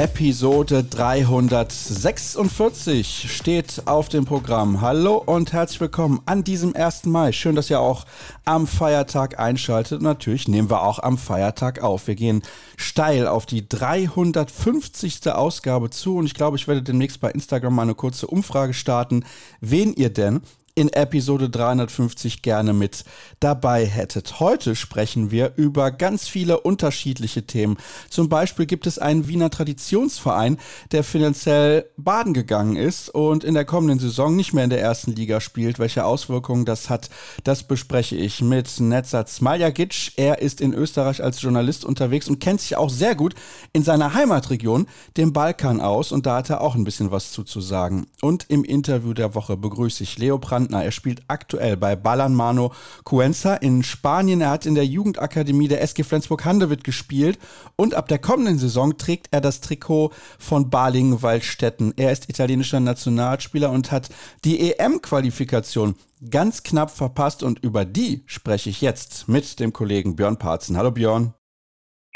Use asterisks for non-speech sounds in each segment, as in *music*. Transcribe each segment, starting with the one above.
Episode 346 steht auf dem Programm. Hallo und herzlich willkommen an diesem 1. Mai. Schön, dass ihr auch am Feiertag einschaltet. Natürlich nehmen wir auch am Feiertag auf. Wir gehen steil auf die 350. Ausgabe zu und ich glaube, ich werde demnächst bei Instagram mal eine kurze Umfrage starten, wen ihr denn in Episode 350 gerne mit dabei hättet. Heute sprechen wir über ganz viele unterschiedliche Themen. Zum Beispiel gibt es einen Wiener Traditionsverein, der finanziell baden gegangen ist und in der kommenden Saison nicht mehr in der ersten Liga spielt. Welche Auswirkungen das hat, das bespreche ich mit Netzat Smaljagic. Er ist in Österreich als Journalist unterwegs und kennt sich auch sehr gut in seiner Heimatregion, dem Balkan, aus und da hat er auch ein bisschen was zuzusagen. Und im Interview der Woche begrüße ich Leo Brandt Brandner. Er spielt aktuell bei Ballanmano Cuenca in Spanien. Er hat in der Jugendakademie der SG Flensburg-Handewitt gespielt und ab der kommenden Saison trägt er das Trikot von Balingen-Waldstätten. Er ist italienischer Nationalspieler und hat die EM-Qualifikation ganz knapp verpasst und über die spreche ich jetzt mit dem Kollegen Björn Parzen. Hallo Björn.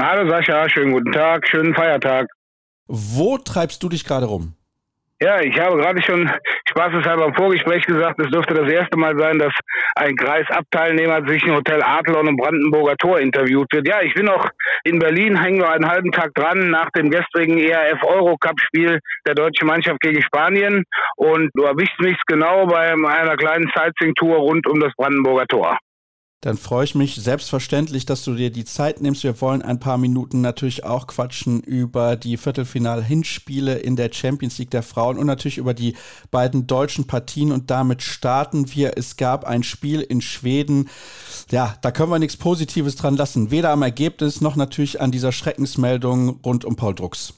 Hallo Sascha, schönen guten Tag, schönen Feiertag. Wo treibst du dich gerade rum? Ja, ich habe gerade schon spaßeshalber im Vorgespräch gesagt, es dürfte das erste Mal sein, dass ein Kreisabteilnehmer sich ein Hotel Adlon im Brandenburger Tor interviewt wird. Ja, ich bin noch in Berlin, hänge noch einen halben Tag dran nach dem gestrigen ERF Eurocup Spiel der deutschen Mannschaft gegen Spanien und du erwischst mich genau bei einer kleinen Sightseeing-Tour rund um das Brandenburger Tor dann freue ich mich selbstverständlich, dass du dir die Zeit nimmst. Wir wollen ein paar Minuten natürlich auch quatschen über die Viertelfinal-Hinspiele in der Champions League der Frauen und natürlich über die beiden deutschen Partien. Und damit starten wir. Es gab ein Spiel in Schweden. Ja, da können wir nichts Positives dran lassen. Weder am Ergebnis noch natürlich an dieser Schreckensmeldung rund um Paul Drucks.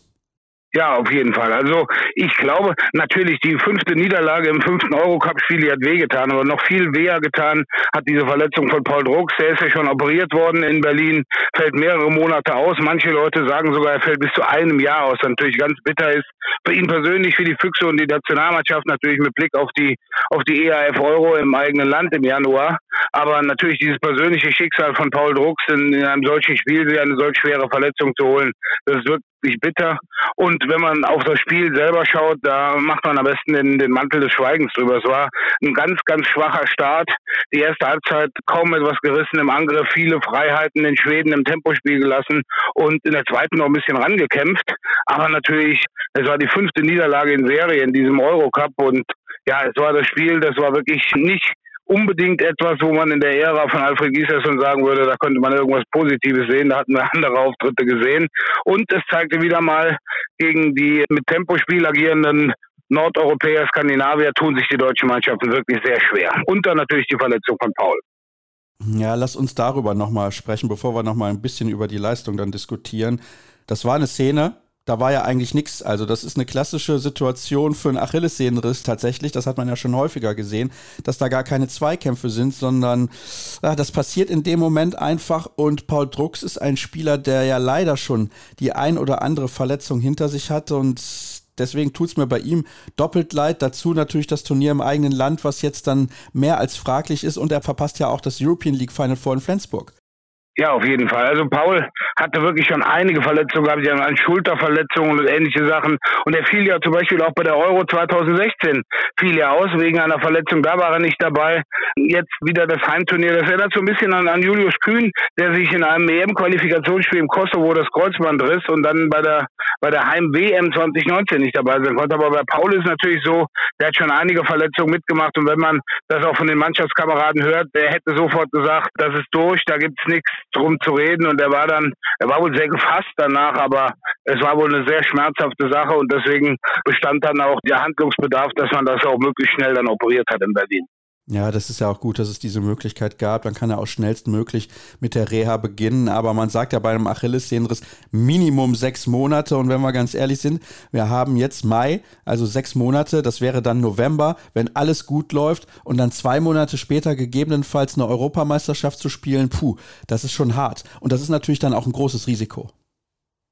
Ja, auf jeden Fall. Also ich glaube, natürlich die fünfte Niederlage im fünften Eurocup-Spiel hat wehgetan, aber noch viel weher getan hat diese Verletzung von Paul Drucks. Der ist ja schon operiert worden in Berlin, fällt mehrere Monate aus. Manche Leute sagen sogar, er fällt bis zu einem Jahr aus. Was natürlich ganz bitter ist für ihn persönlich, für die Füchse und die Nationalmannschaft natürlich mit Blick auf die auf die EAF Euro im eigenen Land im Januar. Aber natürlich dieses persönliche Schicksal von Paul Drucks in, in einem solchen Spiel, eine solch schwere Verletzung zu holen, das wirklich bitter. Und wenn man auf das Spiel selber schaut, da macht man am besten den, den Mantel des Schweigens drüber. Es war ein ganz, ganz schwacher Start. Die erste Halbzeit kaum etwas gerissen im Angriff, viele Freiheiten in Schweden im Tempospiel gelassen und in der zweiten noch ein bisschen rangekämpft. Aber natürlich, es war die fünfte Niederlage in Serie in diesem Eurocup und ja, es war das Spiel, das war wirklich nicht unbedingt etwas, wo man in der Ära von Alfred Giesers sagen würde, da könnte man irgendwas Positives sehen. Da hatten wir *laughs* andere Auftritte gesehen. Und es zeigte wieder mal, gegen die mit Tempospiel agierenden Nordeuropäer, Skandinavier tun sich die deutschen Mannschaften wirklich sehr schwer. Und dann natürlich die Verletzung von Paul. Ja, lass uns darüber nochmal sprechen, bevor wir nochmal ein bisschen über die Leistung dann diskutieren. Das war eine Szene, da war ja eigentlich nichts. Also das ist eine klassische Situation für einen Achillessehnenriss tatsächlich. Das hat man ja schon häufiger gesehen, dass da gar keine Zweikämpfe sind, sondern ja, das passiert in dem Moment einfach. Und Paul Drucks ist ein Spieler, der ja leider schon die ein oder andere Verletzung hinter sich hatte und Deswegen tut es mir bei ihm doppelt leid. Dazu natürlich das Turnier im eigenen Land, was jetzt dann mehr als fraglich ist. Und er verpasst ja auch das European League Final Four in Flensburg. Ja, auf jeden Fall. Also Paul hatte wirklich schon einige Verletzungen gehabt, ja, an Schulterverletzungen und ähnliche Sachen. Und er fiel ja zum Beispiel auch bei der Euro 2016 fiel er aus wegen einer Verletzung. Da war er nicht dabei. Jetzt wieder das Heimturnier. Das erinnert so ein bisschen an, an Julius Kühn, der sich in einem EM-Qualifikationsspiel im Kosovo das Kreuzband riss und dann bei der bei der Heim-WM 2019 nicht dabei sein konnte. Aber bei Paul ist natürlich so, der hat schon einige Verletzungen mitgemacht. Und wenn man das auch von den Mannschaftskameraden hört, der hätte sofort gesagt, das ist durch, da gibt's nichts drum zu reden und er war dann, er war wohl sehr gefasst danach, aber es war wohl eine sehr schmerzhafte Sache und deswegen bestand dann auch der Handlungsbedarf, dass man das auch möglichst schnell dann operiert hat in Berlin. Ja, das ist ja auch gut, dass es diese Möglichkeit gab. Dann kann er auch schnellstmöglich mit der Reha beginnen. Aber man sagt ja bei einem Achillessehnenriss Minimum sechs Monate. Und wenn wir ganz ehrlich sind, wir haben jetzt Mai, also sechs Monate. Das wäre dann November, wenn alles gut läuft. Und dann zwei Monate später gegebenenfalls eine Europameisterschaft zu spielen. Puh, das ist schon hart. Und das ist natürlich dann auch ein großes Risiko.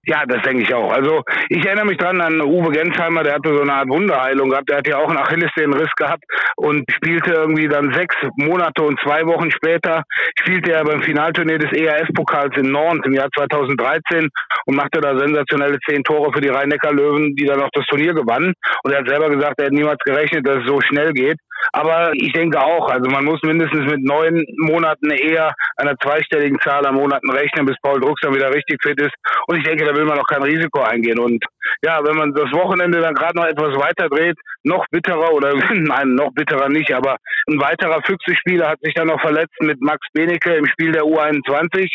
Ja, das denke ich auch. Also ich erinnere mich dran an Uwe Gensheimer, der hatte so eine Art Wunderheilung gehabt. Der hat ja auch einen Achillessehnenriss gehabt und spielte irgendwie dann sechs Monate und zwei Wochen später spielte er beim Finalturnier des ERF-Pokals in Nantes im Jahr 2013 und machte da sensationelle zehn Tore für die Rhein-Neckar-Löwen, die dann auch das Turnier gewannen. Und er hat selber gesagt, er hätte niemals gerechnet, dass es so schnell geht. Aber ich denke auch, also man muss mindestens mit neun Monaten eher einer zweistelligen Zahl an Monaten rechnen, bis Paul Drucks dann wieder richtig fit ist. Und ich denke, will man auch kein Risiko eingehen. Und ja, wenn man das Wochenende dann gerade noch etwas weiter dreht, noch bitterer oder *laughs* nein, noch bitterer nicht, aber ein weiterer Füchse-Spieler hat sich dann noch verletzt mit Max Benecke im Spiel der U21.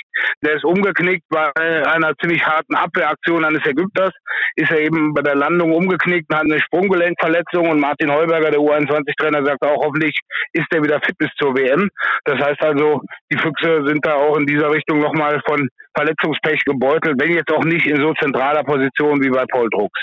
Der ist umgeknickt bei einer ziemlich harten Abwehraktion eines Ägypters. Ist er eben bei der Landung umgeknickt und hat eine Sprunggelenkverletzung und Martin Heuberger, der U21-Trainer, sagt auch, hoffentlich ist er wieder fit bis zur WM. Das heißt also, die Füchse sind da auch in dieser Richtung nochmal von Verletzungspech gebeutelt, wenn jetzt auch nicht in so zentraler Position wie bei Paul Drucks.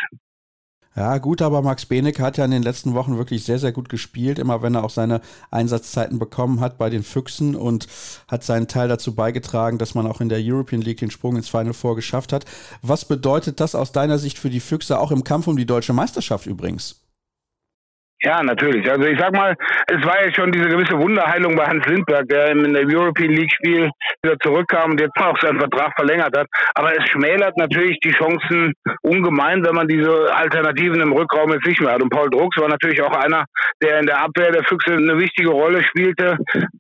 Ja, gut, aber Max Benecke hat ja in den letzten Wochen wirklich sehr, sehr gut gespielt, immer wenn er auch seine Einsatzzeiten bekommen hat bei den Füchsen und hat seinen Teil dazu beigetragen, dass man auch in der European League den Sprung ins Final Four geschafft hat. Was bedeutet das aus deiner Sicht für die Füchse, auch im Kampf um die deutsche Meisterschaft übrigens? Ja, natürlich. Also ich sag mal, es war ja schon diese gewisse Wunderheilung bei Hans Lindberg, der in der European League Spiel wieder zurückkam und jetzt auch seinen Vertrag verlängert hat. Aber es schmälert natürlich die Chancen ungemein, wenn man diese Alternativen im Rückraum jetzt nicht mehr hat. Und Paul Drucks war natürlich auch einer, der in der Abwehr der Füchse eine wichtige Rolle spielte,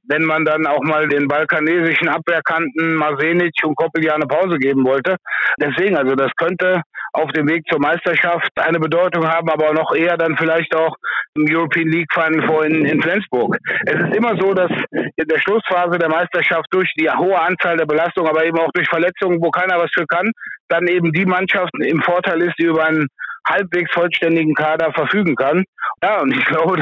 wenn man dann auch mal den balkanesischen Abwehrkanten Marsenic und Koppel eine Pause geben wollte. Deswegen, also das könnte auf dem Weg zur Meisterschaft eine Bedeutung haben, aber noch eher dann vielleicht auch im European League Final in, in Flensburg. Es ist immer so, dass in der Schlussphase der Meisterschaft durch die hohe Anzahl der Belastungen, aber eben auch durch Verletzungen, wo keiner was für kann, dann eben die Mannschaft im Vorteil ist, die über einen halbwegs vollständigen Kader verfügen kann. Ja, und ich glaube,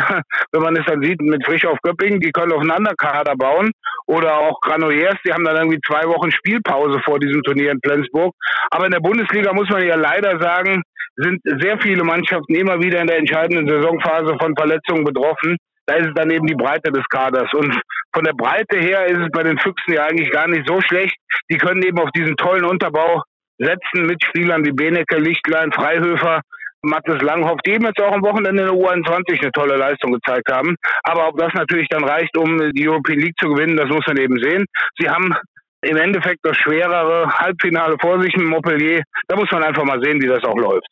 wenn man es dann sieht mit Frisch auf Göppingen, die können aufeinander Kader bauen. Oder auch Granollers, die haben dann irgendwie zwei Wochen Spielpause vor diesem Turnier in Flensburg. Aber in der Bundesliga muss man ja leider sagen, sind sehr viele Mannschaften immer wieder in der entscheidenden Saisonphase von Verletzungen betroffen. Da ist es dann eben die Breite des Kaders. Und von der Breite her ist es bei den Füchsen ja eigentlich gar nicht so schlecht. Die können eben auf diesen tollen Unterbau setzen mit Spielern wie Benecke, Lichtlein, Freihöfer, Mathis Langhoff, die eben jetzt auch am Wochenende in der U21 eine tolle Leistung gezeigt haben. Aber ob das natürlich dann reicht, um die European League zu gewinnen, das muss man eben sehen. Sie haben im Endeffekt das schwerere Halbfinale vor sich in Montpellier. Da muss man einfach mal sehen, wie das auch läuft.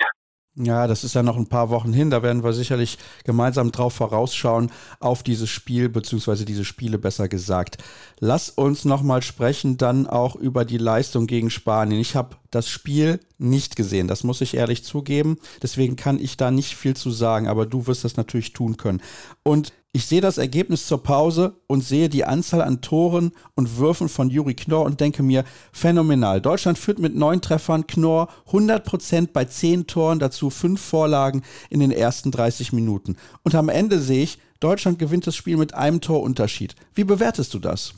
Ja, das ist ja noch ein paar Wochen hin. Da werden wir sicherlich gemeinsam drauf vorausschauen auf dieses Spiel, beziehungsweise diese Spiele besser gesagt. Lass uns nochmal sprechen dann auch über die Leistung gegen Spanien. Ich habe das Spiel nicht gesehen, das muss ich ehrlich zugeben. Deswegen kann ich da nicht viel zu sagen, aber du wirst das natürlich tun können. Und ich sehe das Ergebnis zur Pause und sehe die Anzahl an Toren und Würfen von Juri Knorr und denke mir, phänomenal. Deutschland führt mit neun Treffern, Knorr 100% bei zehn Toren, dazu fünf Vorlagen in den ersten 30 Minuten. Und am Ende sehe ich, Deutschland gewinnt das Spiel mit einem Torunterschied. Wie bewertest du das?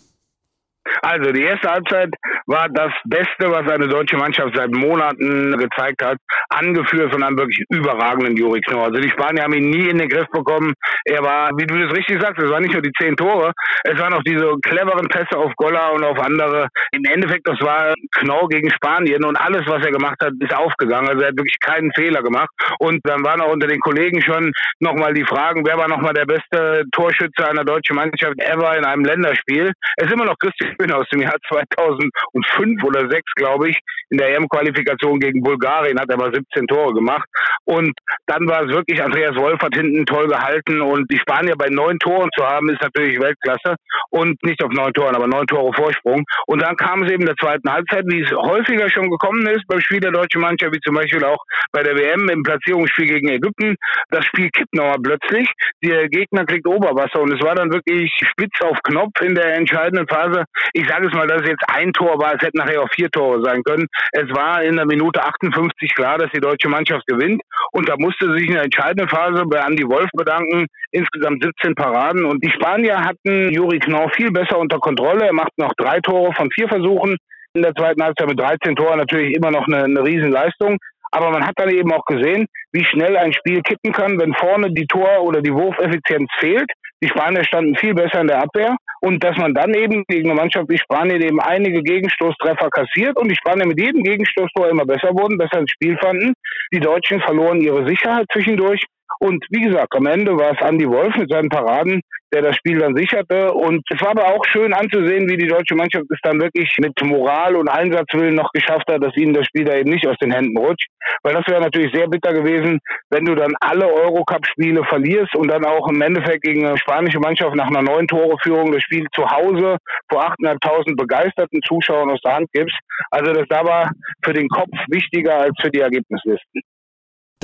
Also die erste Halbzeit war das Beste, was eine deutsche Mannschaft seit Monaten gezeigt hat, angeführt von einem wirklich überragenden Juri Knorr. Also die Spanier haben ihn nie in den Griff bekommen. Er war, wie du das richtig sagst, es waren nicht nur die zehn Tore, es waren auch diese cleveren Pässe auf Golla und auf andere. Im Endeffekt, das war Knorr gegen Spanien und alles, was er gemacht hat, ist aufgegangen. Also er hat wirklich keinen Fehler gemacht. Und dann waren auch unter den Kollegen schon nochmal die Fragen, wer war nochmal der beste Torschütze einer deutschen Mannschaft ever in einem Länderspiel. Es ist immer noch Christian Kühn aus dem Jahr 2005 oder 6, glaube ich. In der EM-Qualifikation gegen Bulgarien hat er aber 17 Tore gemacht. Und dann war es wirklich, Andreas Wolfert hinten toll gehalten. Und die Spanier bei neun Toren zu haben, ist natürlich Weltklasse. Und nicht auf neun Toren, aber neun Tore Vorsprung. Und dann kam es eben in der zweiten Halbzeit, wie es häufiger schon gekommen ist beim Spiel der deutschen Mannschaft, wie zum Beispiel auch bei der WM im Platzierungsspiel gegen Ägypten. Das Spiel kippt nochmal plötzlich. Der Gegner kriegt Oberwasser und es war dann wirklich spitz auf Knopf in der entscheidenden Phase. Ich sage es mal, dass es jetzt ein Tor war, es hätten nachher auch vier Tore sein können. Es war in der Minute 58 klar, dass die deutsche Mannschaft gewinnt und da musste sich in der entscheidenden Phase bei Andy Wolf bedanken. Insgesamt 17 Paraden und die Spanier hatten Juri Knorr viel besser unter Kontrolle. Er macht noch drei Tore von vier Versuchen. In der zweiten Halbzeit mit 13 Toren natürlich immer noch eine, eine Riesenleistung. Aber man hat dann eben auch gesehen, wie schnell ein Spiel kippen kann, wenn vorne die Tor- oder die Wurfeffizienz fehlt. Die Spanier standen viel besser in der Abwehr und dass man dann eben gegen eine Mannschaft wie Spanien eben einige Gegenstoßtreffer kassiert und die Spanier mit jedem Gegenstoßtor immer besser wurden, besser ins Spiel fanden. Die Deutschen verloren ihre Sicherheit zwischendurch und wie gesagt, am Ende war es Andy Wolf mit seinen Paraden, der das Spiel dann sicherte. Und es war aber auch schön anzusehen, wie die deutsche Mannschaft es dann wirklich mit Moral und Einsatzwillen noch geschafft hat, dass ihnen das Spiel da eben nicht aus den Händen rutscht. Weil das wäre natürlich sehr bitter gewesen, wenn du dann alle Eurocup-Spiele verlierst und dann auch im Endeffekt gegen eine spanische Mannschaft nach einer neuen Toreführung das Spiel zu Hause vor 8.500 begeisterten Zuschauern aus der Hand gibst. Also das da war für den Kopf wichtiger als für die Ergebnislisten.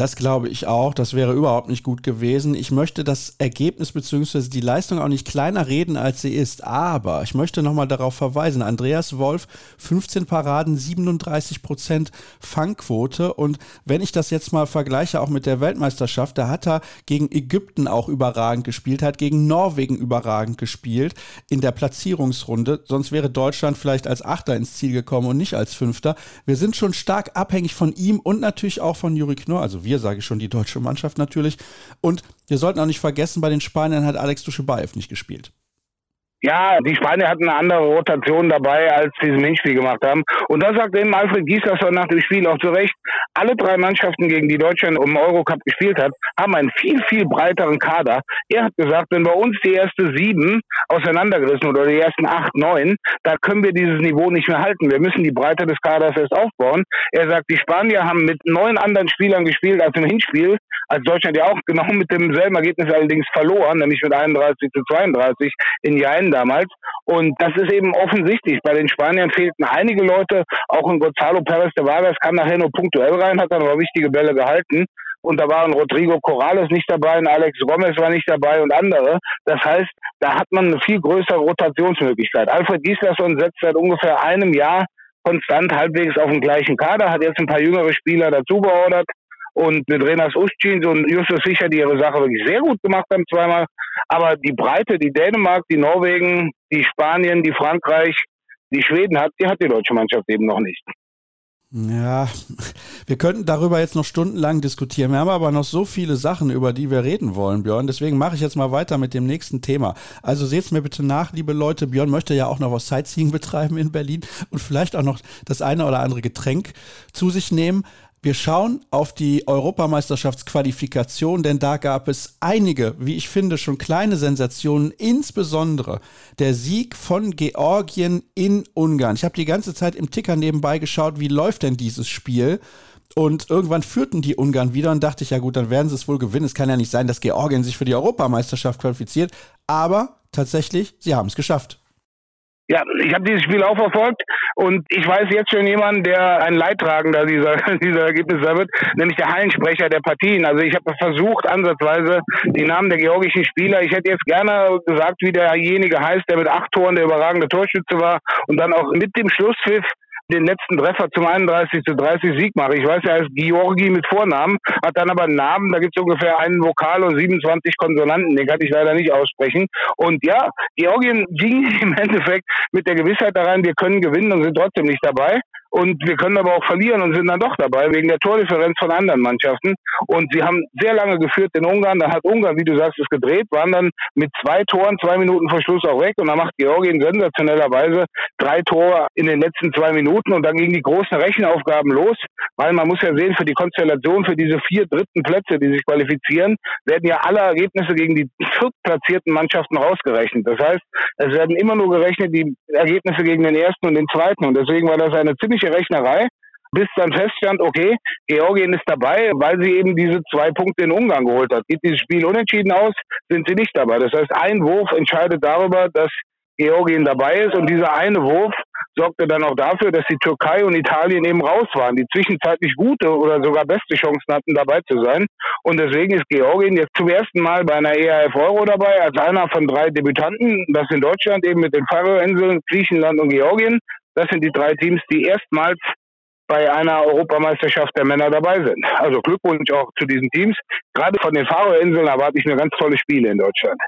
Das glaube ich auch. Das wäre überhaupt nicht gut gewesen. Ich möchte das Ergebnis bzw. die Leistung auch nicht kleiner reden, als sie ist. Aber ich möchte nochmal darauf verweisen. Andreas Wolf, 15 Paraden, 37 Prozent Fangquote. Und wenn ich das jetzt mal vergleiche, auch mit der Weltmeisterschaft, da hat er gegen Ägypten auch überragend gespielt, hat gegen Norwegen überragend gespielt in der Platzierungsrunde. Sonst wäre Deutschland vielleicht als Achter ins Ziel gekommen und nicht als Fünfter. Wir sind schon stark abhängig von ihm und natürlich auch von Juri Knorr. Also wir wir sage ich schon, die deutsche Mannschaft natürlich. Und wir sollten auch nicht vergessen, bei den Spaniern hat Alex Duschebaev nicht gespielt. Ja, die Spanier hatten eine andere Rotation dabei, als sie im Hinspiel gemacht haben. Und da sagt eben Alfred Gieslasser nach dem Spiel auch zu Recht, alle drei Mannschaften, gegen die Deutschland im Eurocup gespielt hat, haben einen viel, viel breiteren Kader. Er hat gesagt, wenn bei uns die erste sieben auseinandergerissen oder die ersten acht, neun, da können wir dieses Niveau nicht mehr halten. Wir müssen die Breite des Kaders erst aufbauen. Er sagt, die Spanier haben mit neun anderen Spielern gespielt als im Hinspiel, als Deutschland ja auch genau mit demselben Ergebnis allerdings verloren, nämlich mit 31 zu 32 in Jain damals. Und das ist eben offensichtlich. Bei den Spaniern fehlten einige Leute, auch in Gonzalo Perez de Vargas kam nachher nur punktuell rein, hat dann aber wichtige Bälle gehalten. Und da waren Rodrigo Corrales nicht dabei, und Alex Gomez war nicht dabei und andere. Das heißt, da hat man eine viel größere Rotationsmöglichkeit. Alfred Gislason setzt seit ungefähr einem Jahr konstant halbwegs auf dem gleichen Kader, hat jetzt ein paar jüngere Spieler dazu beordert und mit Renas Ustjins und Justus Fischer, die ihre Sache wirklich sehr gut gemacht haben zweimal. Aber die Breite, die Dänemark, die Norwegen, die Spanien, die Frankreich, die Schweden hat, die hat die deutsche Mannschaft eben noch nicht. Ja, wir könnten darüber jetzt noch stundenlang diskutieren. Wir haben aber noch so viele Sachen, über die wir reden wollen, Björn. Deswegen mache ich jetzt mal weiter mit dem nächsten Thema. Also seht's mir bitte nach, liebe Leute. Björn möchte ja auch noch was Sightseeing betreiben in Berlin und vielleicht auch noch das eine oder andere Getränk zu sich nehmen. Wir schauen auf die Europameisterschaftsqualifikation, denn da gab es einige, wie ich finde, schon kleine Sensationen, insbesondere der Sieg von Georgien in Ungarn. Ich habe die ganze Zeit im Ticker nebenbei geschaut, wie läuft denn dieses Spiel? Und irgendwann führten die Ungarn wieder und dachte ich, ja gut, dann werden sie es wohl gewinnen. Es kann ja nicht sein, dass Georgien sich für die Europameisterschaft qualifiziert. Aber tatsächlich, sie haben es geschafft. Ja, ich habe dieses Spiel auch verfolgt und ich weiß jetzt schon jemand, der ein Leidtragender dieser, *laughs* dieser Ergebnisse wird, nämlich der Hallensprecher der Partien. Also ich habe versucht, ansatzweise die Namen der georgischen Spieler, ich hätte jetzt gerne gesagt, wie derjenige heißt, der mit acht Toren der überragende Torschütze war und dann auch mit dem Schlusspfiff den letzten Treffer zum 31 zu 30 Sieg mache. Ich weiß, er heißt Georgi mit Vornamen, hat dann aber einen Namen, da gibt es ungefähr einen Vokal und 27 Konsonanten, den kann ich leider nicht aussprechen. Und ja, Georgien *laughs* ging im Endeffekt mit der Gewissheit da rein, wir können gewinnen und sind trotzdem nicht dabei. Und wir können aber auch verlieren und sind dann doch dabei, wegen der Tordifferenz von anderen Mannschaften. Und sie haben sehr lange geführt in Ungarn. Dann hat Ungarn, wie du sagst, es gedreht, waren dann mit zwei Toren, zwei Minuten vor Schluss auch weg. Und dann macht Georgien sensationellerweise drei Tore in den letzten zwei Minuten. Und dann gingen die großen Rechenaufgaben los, weil man muss ja sehen, für die Konstellation, für diese vier dritten Plätze, die sich qualifizieren, werden ja alle Ergebnisse gegen die viertplatzierten Mannschaften rausgerechnet. Das heißt, es werden immer nur gerechnet die Ergebnisse gegen den ersten und den zweiten. Und deswegen war das eine ziemlich ziemliche Rechnerei, bis dann feststand, okay, Georgien ist dabei, weil sie eben diese zwei Punkte in Ungarn geholt hat. Geht dieses Spiel unentschieden aus, sind sie nicht dabei. Das heißt, ein Wurf entscheidet darüber, dass Georgien dabei ist und dieser eine Wurf sorgte dann auch dafür, dass die Türkei und Italien eben raus waren, die zwischenzeitlich gute oder sogar beste Chancen hatten, dabei zu sein. Und deswegen ist Georgien jetzt zum ersten Mal bei einer EAF Euro dabei, als einer von drei Debütanten. Das in Deutschland eben mit den Färöerinseln, Griechenland und Georgien. Das sind die drei Teams, die erstmals bei einer Europameisterschaft der Männer dabei sind. Also Glückwunsch auch zu diesen Teams. Gerade von den Färöerinseln erwarte ich mir ganz tolle Spiele in Deutschland.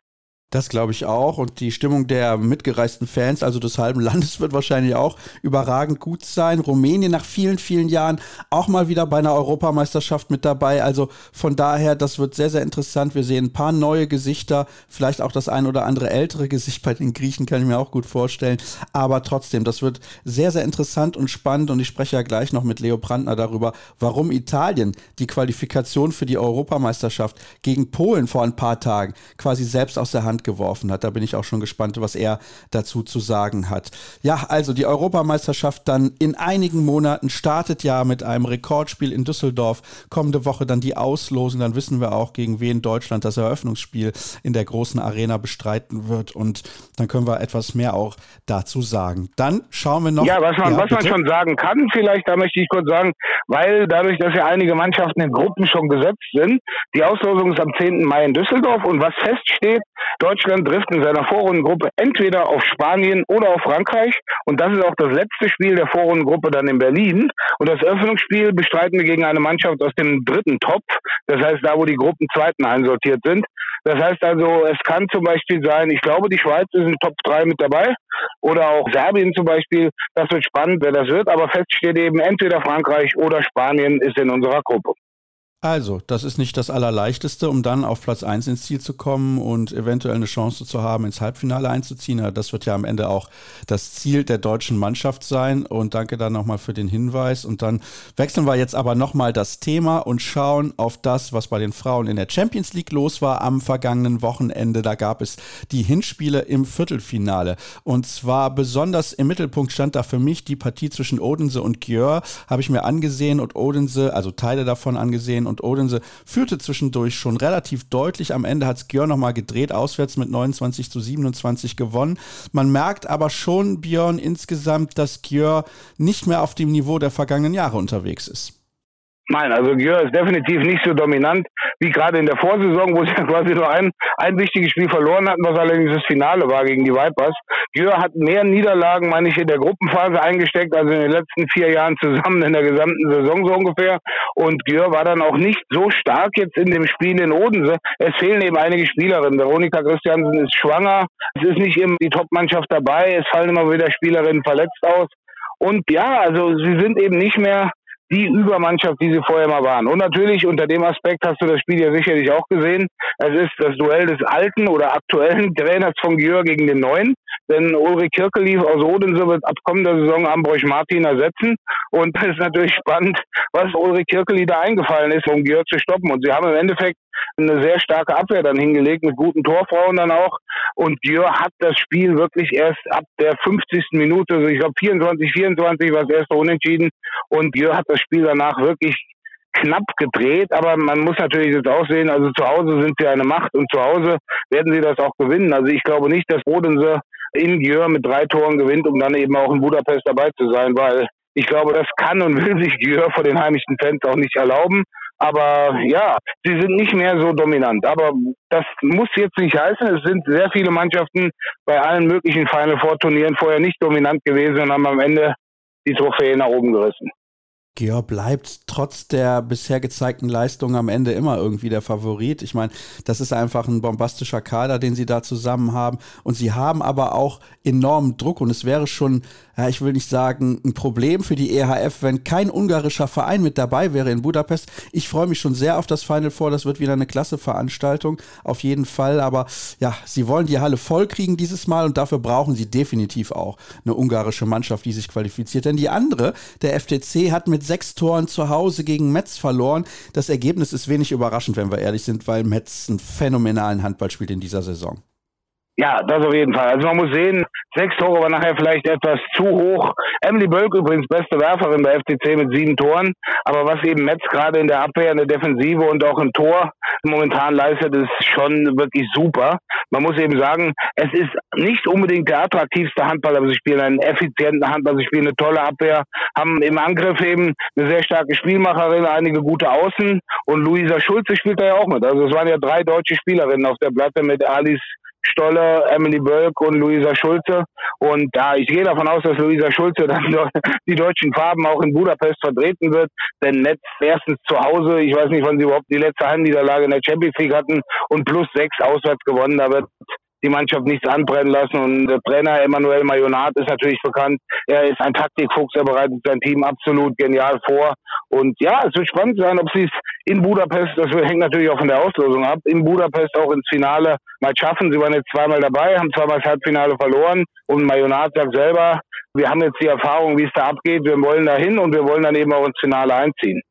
Das glaube ich auch. Und die Stimmung der mitgereisten Fans, also des halben Landes, *laughs* wird wahrscheinlich auch überragend gut sein. Rumänien nach vielen, vielen Jahren auch mal wieder bei einer Europameisterschaft mit dabei. Also von daher, das wird sehr, sehr interessant. Wir sehen ein paar neue Gesichter, vielleicht auch das ein oder andere ältere Gesicht bei den Griechen, kann ich mir auch gut vorstellen. Aber trotzdem, das wird sehr, sehr interessant und spannend. Und ich spreche ja gleich noch mit Leo Brandner darüber, warum Italien die Qualifikation für die Europameisterschaft gegen Polen vor ein paar Tagen quasi selbst aus der Hand geworfen hat. Da bin ich auch schon gespannt, was er dazu zu sagen hat. Ja, also die Europameisterschaft dann in einigen Monaten startet ja mit einem Rekordspiel in Düsseldorf. Kommende Woche dann die Auslosung. Dann wissen wir auch, gegen wen Deutschland das Eröffnungsspiel in der großen Arena bestreiten wird. Und dann können wir etwas mehr auch dazu sagen. Dann schauen wir noch. Ja, was man, ja, was man schon sagen kann, vielleicht, da möchte ich kurz sagen, weil dadurch, dass ja einige Mannschaften in Gruppen schon gesetzt sind, die Auslosung ist am 10. Mai in Düsseldorf und was feststeht, Deutschland trifft in seiner Vorrundengruppe entweder auf Spanien oder auf Frankreich. Und das ist auch das letzte Spiel der Vorrundengruppe dann in Berlin. Und das Öffnungsspiel bestreiten wir gegen eine Mannschaft aus dem dritten Top. Das heißt, da, wo die Gruppen Zweiten einsortiert sind. Das heißt also, es kann zum Beispiel sein, ich glaube, die Schweiz ist in Top 3 mit dabei. Oder auch Serbien zum Beispiel. Das wird spannend, wer das wird. Aber fest steht eben, entweder Frankreich oder Spanien ist in unserer Gruppe. Also, das ist nicht das Allerleichteste, um dann auf Platz 1 ins Ziel zu kommen und eventuell eine Chance zu haben, ins Halbfinale einzuziehen. Das wird ja am Ende auch das Ziel der deutschen Mannschaft sein. Und danke dann nochmal für den Hinweis. Und dann wechseln wir jetzt aber nochmal das Thema und schauen auf das, was bei den Frauen in der Champions League los war am vergangenen Wochenende. Da gab es die Hinspiele im Viertelfinale. Und zwar besonders im Mittelpunkt stand da für mich die Partie zwischen Odense und Gjör. Habe ich mir angesehen und Odense, also Teile davon angesehen und Odense führte zwischendurch schon relativ deutlich. Am Ende hat es Björn nochmal gedreht, auswärts mit 29 zu 27 gewonnen. Man merkt aber schon, Björn, insgesamt, dass Gjör nicht mehr auf dem Niveau der vergangenen Jahre unterwegs ist. Nein, also Gjör ist definitiv nicht so dominant wie gerade in der Vorsaison, wo sie *laughs* quasi nur ein, ein wichtiges Spiel verloren hatten, was allerdings das Finale war gegen die Vipers. Gjör hat mehr Niederlagen, meine ich, in der Gruppenphase eingesteckt, also in den letzten vier Jahren zusammen in der gesamten Saison so ungefähr. Und Gjör war dann auch nicht so stark jetzt in dem Spiel in Odense. Es fehlen eben einige Spielerinnen. Veronika Christiansen ist schwanger. Es ist nicht immer die Top-Mannschaft dabei. Es fallen immer wieder Spielerinnen verletzt aus. Und ja, also sie sind eben nicht mehr die Übermannschaft, die sie vorher mal waren. Und natürlich unter dem Aspekt hast du das Spiel ja sicherlich auch gesehen. Es ist das Duell des alten oder aktuellen Trainers von Gjör gegen den neuen. Denn Ulrich Kirkelief aus Odense wird ab kommender Saison Ambrosch Martin ersetzen. Und das ist natürlich spannend, was Ulrich Kirkeli da eingefallen ist, um Gjör zu stoppen. Und sie haben im Endeffekt eine sehr starke Abwehr dann hingelegt mit guten Torfrauen dann auch. Und Jör hat das Spiel wirklich erst ab der 50. Minute, also ich glaube 24, 24 war das erste Unentschieden. Und Jör hat das Spiel danach wirklich knapp gedreht, aber man muss natürlich jetzt auch sehen, also zu Hause sind sie eine Macht und zu Hause werden sie das auch gewinnen. Also ich glaube nicht, dass Bodense in Gjör mit drei Toren gewinnt, um dann eben auch in Budapest dabei zu sein, weil ich glaube, das kann und will sich Gjör vor den heimischen Fans auch nicht erlauben. Aber ja, sie sind nicht mehr so dominant. Aber das muss jetzt nicht heißen. Es sind sehr viele Mannschaften bei allen möglichen Final Four Turnieren vorher nicht dominant gewesen und haben am Ende die Trophäe nach oben gerissen. Georg bleibt trotz der bisher gezeigten Leistung am Ende immer irgendwie der Favorit. Ich meine, das ist einfach ein bombastischer Kader, den sie da zusammen haben. Und sie haben aber auch enormen Druck. Und es wäre schon, ja, ich will nicht sagen, ein Problem für die EHF, wenn kein ungarischer Verein mit dabei wäre in Budapest. Ich freue mich schon sehr auf das Final Four. Das wird wieder eine klasse Veranstaltung. Auf jeden Fall. Aber ja, sie wollen die Halle voll kriegen dieses Mal. Und dafür brauchen sie definitiv auch eine ungarische Mannschaft, die sich qualifiziert. Denn die andere, der FTC, hat mit sechs Toren zu Hause gegen Metz verloren. Das Ergebnis ist wenig überraschend, wenn wir ehrlich sind, weil Metz einen phänomenalen Handball spielt in dieser Saison. Ja, das auf jeden Fall. Also man muss sehen, sechs Tore war nachher vielleicht etwas zu hoch. Emily Bölk übrigens beste Werferin bei FTC mit sieben Toren. Aber was eben Metz gerade in der Abwehr, in der Defensive und auch im Tor momentan leistet, ist schon wirklich super. Man muss eben sagen, es ist nicht unbedingt der attraktivste Handball, aber sie spielen einen effizienten Handball, sie spielen eine tolle Abwehr, haben im Angriff eben eine sehr starke Spielmacherin, einige gute Außen und Luisa Schulze spielt da ja auch mit. Also es waren ja drei deutsche Spielerinnen auf der Platte mit Alice Stolle, Emily Bölk und Luisa Schulze. Und ja, ich gehe davon aus, dass Luisa Schulze *laughs* dann die deutschen Farben auch in Budapest vertreten wird. Denn Netz erstens zu Hause, ich weiß nicht, wann sie überhaupt die letzte Heimniederlage in der Champions League hatten und plus sechs auswärts gewonnen. Da wird die Mannschaft nichts anbrennen lassen. Und der Trainer Emanuel Mayonat ist natürlich bekannt. Er ist ein Taktikfuchs, er bereitet sein Team absolut genial vor. Und ja, es wird spannend sein, ob sie es in Budapest, das hängt natürlich auch von der Auslosung ab, in Budapest auch ins Finale mal schaffen. Sie waren jetzt zweimal dabei, haben zweimal das Halbfinale verloren. Und Mayonat sagt selber, wir haben jetzt die Erfahrung, wie es da abgeht. Wir wollen da hin und wir wollen dann eben auch ins Finale einziehen.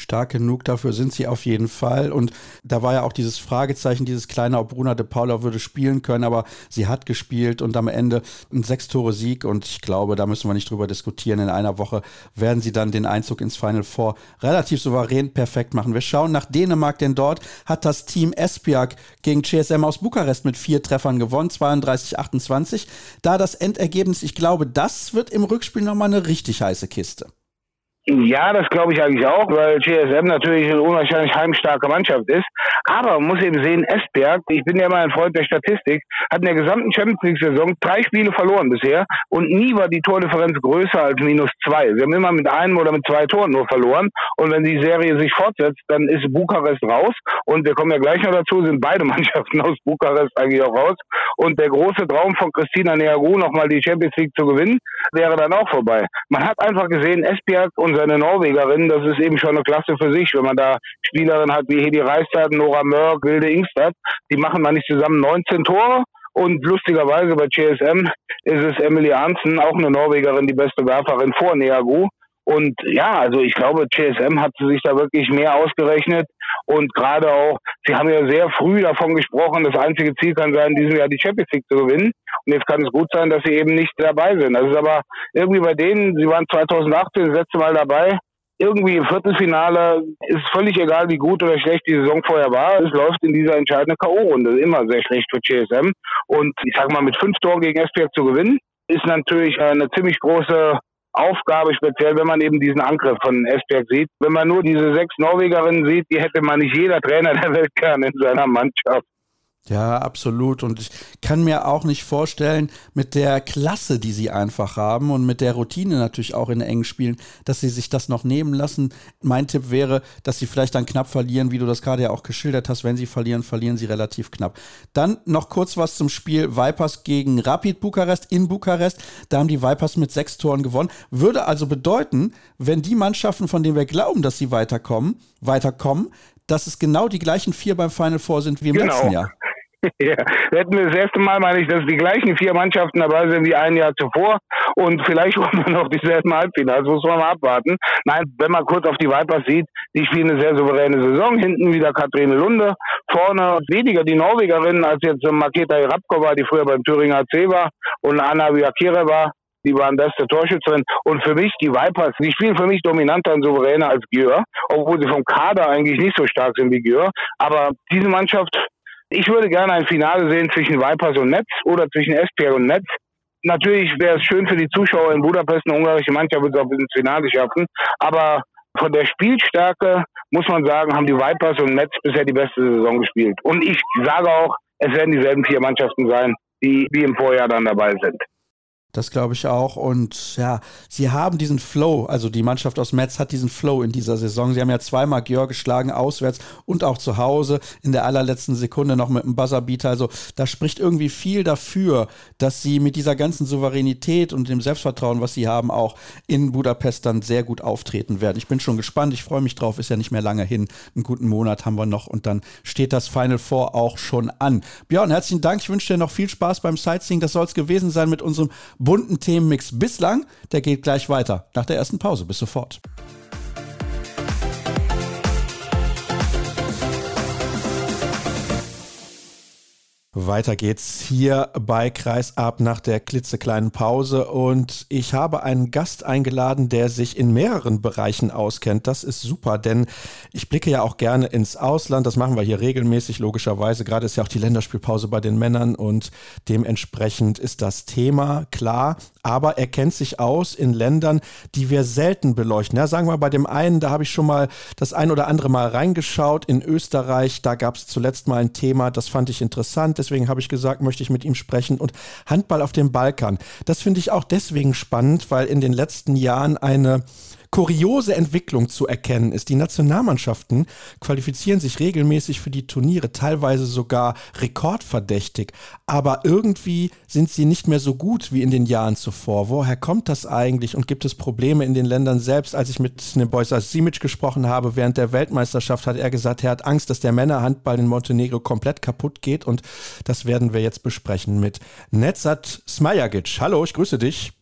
Stark genug dafür sind sie auf jeden Fall. Und da war ja auch dieses Fragezeichen, dieses kleine, ob Bruna de Paula würde spielen können, aber sie hat gespielt und am Ende ein Sechs-Tore-Sieg. Und ich glaube, da müssen wir nicht drüber diskutieren. In einer Woche werden sie dann den Einzug ins Final Four relativ souverän perfekt machen. Wir schauen nach Dänemark, denn dort hat das Team Esbjerg gegen CSM aus Bukarest mit vier Treffern gewonnen, 32-28. Da das Endergebnis, ich glaube, das wird im Rückspiel nochmal eine richtig heiße Kiste. Ja, das glaube ich eigentlich auch, weil GSM natürlich eine unwahrscheinlich heimstarke Mannschaft ist. Aber man muss eben sehen, Esberg, ich bin ja immer ein Freund der Statistik, hat in der gesamten Champions League-Saison drei Spiele verloren bisher und nie war die Tordifferenz größer als minus zwei. Sie haben immer mit einem oder mit zwei Toren nur verloren. Und wenn die Serie sich fortsetzt, dann ist Bukarest raus. Und wir kommen ja gleich noch dazu, sind beide *laughs* Mannschaften aus Bukarest eigentlich auch raus. Und der große Traum von Christina Neagu, nochmal die Champions League zu gewinnen, wäre dann auch vorbei. Man hat einfach gesehen, Esbjerg und seine Norwegerin, das ist eben schon eine Klasse für sich, wenn man da Spielerinnen hat wie Hedi Reistad, Nora Mörk, Wilde Ingstad, die machen man nicht zusammen 19 Tore. Und lustigerweise bei GSM ist es Emily Arnsen, auch eine Norwegerin, die beste Werferin vor Neagu. Und ja, also ich glaube, GSM hat sich da wirklich mehr ausgerechnet. Und gerade auch, sie haben ja sehr früh davon gesprochen, das einzige Ziel kann sein, diesem Jahr die Champions League zu gewinnen. Und jetzt kann es gut sein, dass sie eben nicht dabei sind. Das ist aber irgendwie bei denen, sie waren 2018 das letzte Mal dabei, irgendwie im Viertelfinale ist völlig egal, wie gut oder schlecht die Saison vorher war. Es läuft in dieser entscheidenden K.O.-Runde immer sehr schlecht für GSM. Und ich sage mal, mit fünf Toren gegen SPF zu gewinnen, ist natürlich eine ziemlich große Aufgabe, speziell wenn man eben diesen Angriff von Esberg sieht. Wenn man nur diese sechs Norwegerinnen sieht, die hätte man nicht jeder Trainer der Welt gern in seiner Mannschaft. Ja, absolut. Und ich kann mir auch nicht vorstellen, mit der Klasse, die sie einfach haben und mit der Routine natürlich auch in engen Spielen, dass sie sich das noch nehmen lassen. Mein Tipp wäre, dass sie vielleicht dann knapp verlieren, wie du das gerade ja auch geschildert hast. Wenn sie verlieren, verlieren sie relativ knapp. Dann noch kurz was zum Spiel Vipers gegen Rapid Bukarest in Bukarest. Da haben die Vipers mit sechs Toren gewonnen. Würde also bedeuten, wenn die Mannschaften, von denen wir glauben, dass sie weiterkommen, weiterkommen, dass es genau die gleichen vier beim Final Four sind wie im genau. letzten Jahr. *laughs* Ja, wir hätten das erste Mal, meine ich, dass die gleichen vier Mannschaften dabei sind wie ein Jahr zuvor und vielleicht *laughs* holen wir noch dieselben Halbfinals, muss man mal abwarten. Nein, wenn man kurz auf die Vipers sieht, die spielen eine sehr souveräne Saison. Hinten wieder Katrine Lunde, vorne weniger die Norwegerinnen als jetzt Maketa Irabkova, die früher beim Thüringer AC war und Anna Viakireva, die waren beste Torschützerin. Und für mich, die Vipers, die spielen für mich dominanter und souveräner als Gür, obwohl sie vom Kader eigentlich nicht so stark sind wie Gür. Aber diese Mannschaft ich würde gerne ein Finale sehen zwischen Vipers und Netz oder zwischen SPR und Netz. Natürlich wäre es schön für die Zuschauer in Budapest, eine ungarische Mannschaft wird es auch ins Finale schaffen. Aber von der Spielstärke muss man sagen, haben die Vipers und Netz bisher die beste Saison gespielt. Und ich sage auch, es werden dieselben vier Mannschaften sein, die wie im Vorjahr dann dabei sind. Das glaube ich auch. Und ja, sie haben diesen Flow, also die Mannschaft aus Metz hat diesen Flow in dieser Saison. Sie haben ja zweimal Georg geschlagen, auswärts und auch zu Hause in der allerletzten Sekunde noch mit einem Buzzerbeater. Also da spricht irgendwie viel dafür, dass sie mit dieser ganzen Souveränität und dem Selbstvertrauen, was sie haben, auch in Budapest dann sehr gut auftreten werden. Ich bin schon gespannt, ich freue mich drauf, ist ja nicht mehr lange hin. Einen guten Monat haben wir noch und dann steht das Final Four auch schon an. Björn, herzlichen Dank. Ich wünsche dir noch viel Spaß beim Sightseeing. Das soll es gewesen sein mit unserem bunten Themenmix bislang. Der geht gleich weiter nach der ersten Pause. Bis sofort. Weiter geht's hier bei Kreisab nach der klitzekleinen Pause und ich habe einen Gast eingeladen, der sich in mehreren Bereichen auskennt. Das ist super, denn ich blicke ja auch gerne ins Ausland. Das machen wir hier regelmäßig, logischerweise. Gerade ist ja auch die Länderspielpause bei den Männern und dementsprechend ist das Thema klar. Aber er kennt sich aus in Ländern, die wir selten beleuchten. Ja, sagen wir bei dem einen, da habe ich schon mal das ein oder andere Mal reingeschaut. In Österreich, da gab es zuletzt mal ein Thema, das fand ich interessant Deswegen habe ich gesagt, möchte ich mit ihm sprechen. Und Handball auf dem Balkan. Das finde ich auch deswegen spannend, weil in den letzten Jahren eine kuriose Entwicklung zu erkennen ist. Die Nationalmannschaften qualifizieren sich regelmäßig für die Turniere, teilweise sogar rekordverdächtig. Aber irgendwie sind sie nicht mehr so gut wie in den Jahren zuvor. Woher kommt das eigentlich und gibt es Probleme in den Ländern selbst? Als ich mit Nebojsa Simic gesprochen habe während der Weltmeisterschaft, hat er gesagt, er hat Angst, dass der Männerhandball in Montenegro komplett kaputt geht und das werden wir jetzt besprechen mit Netzat Smajagic. Hallo, ich grüße dich.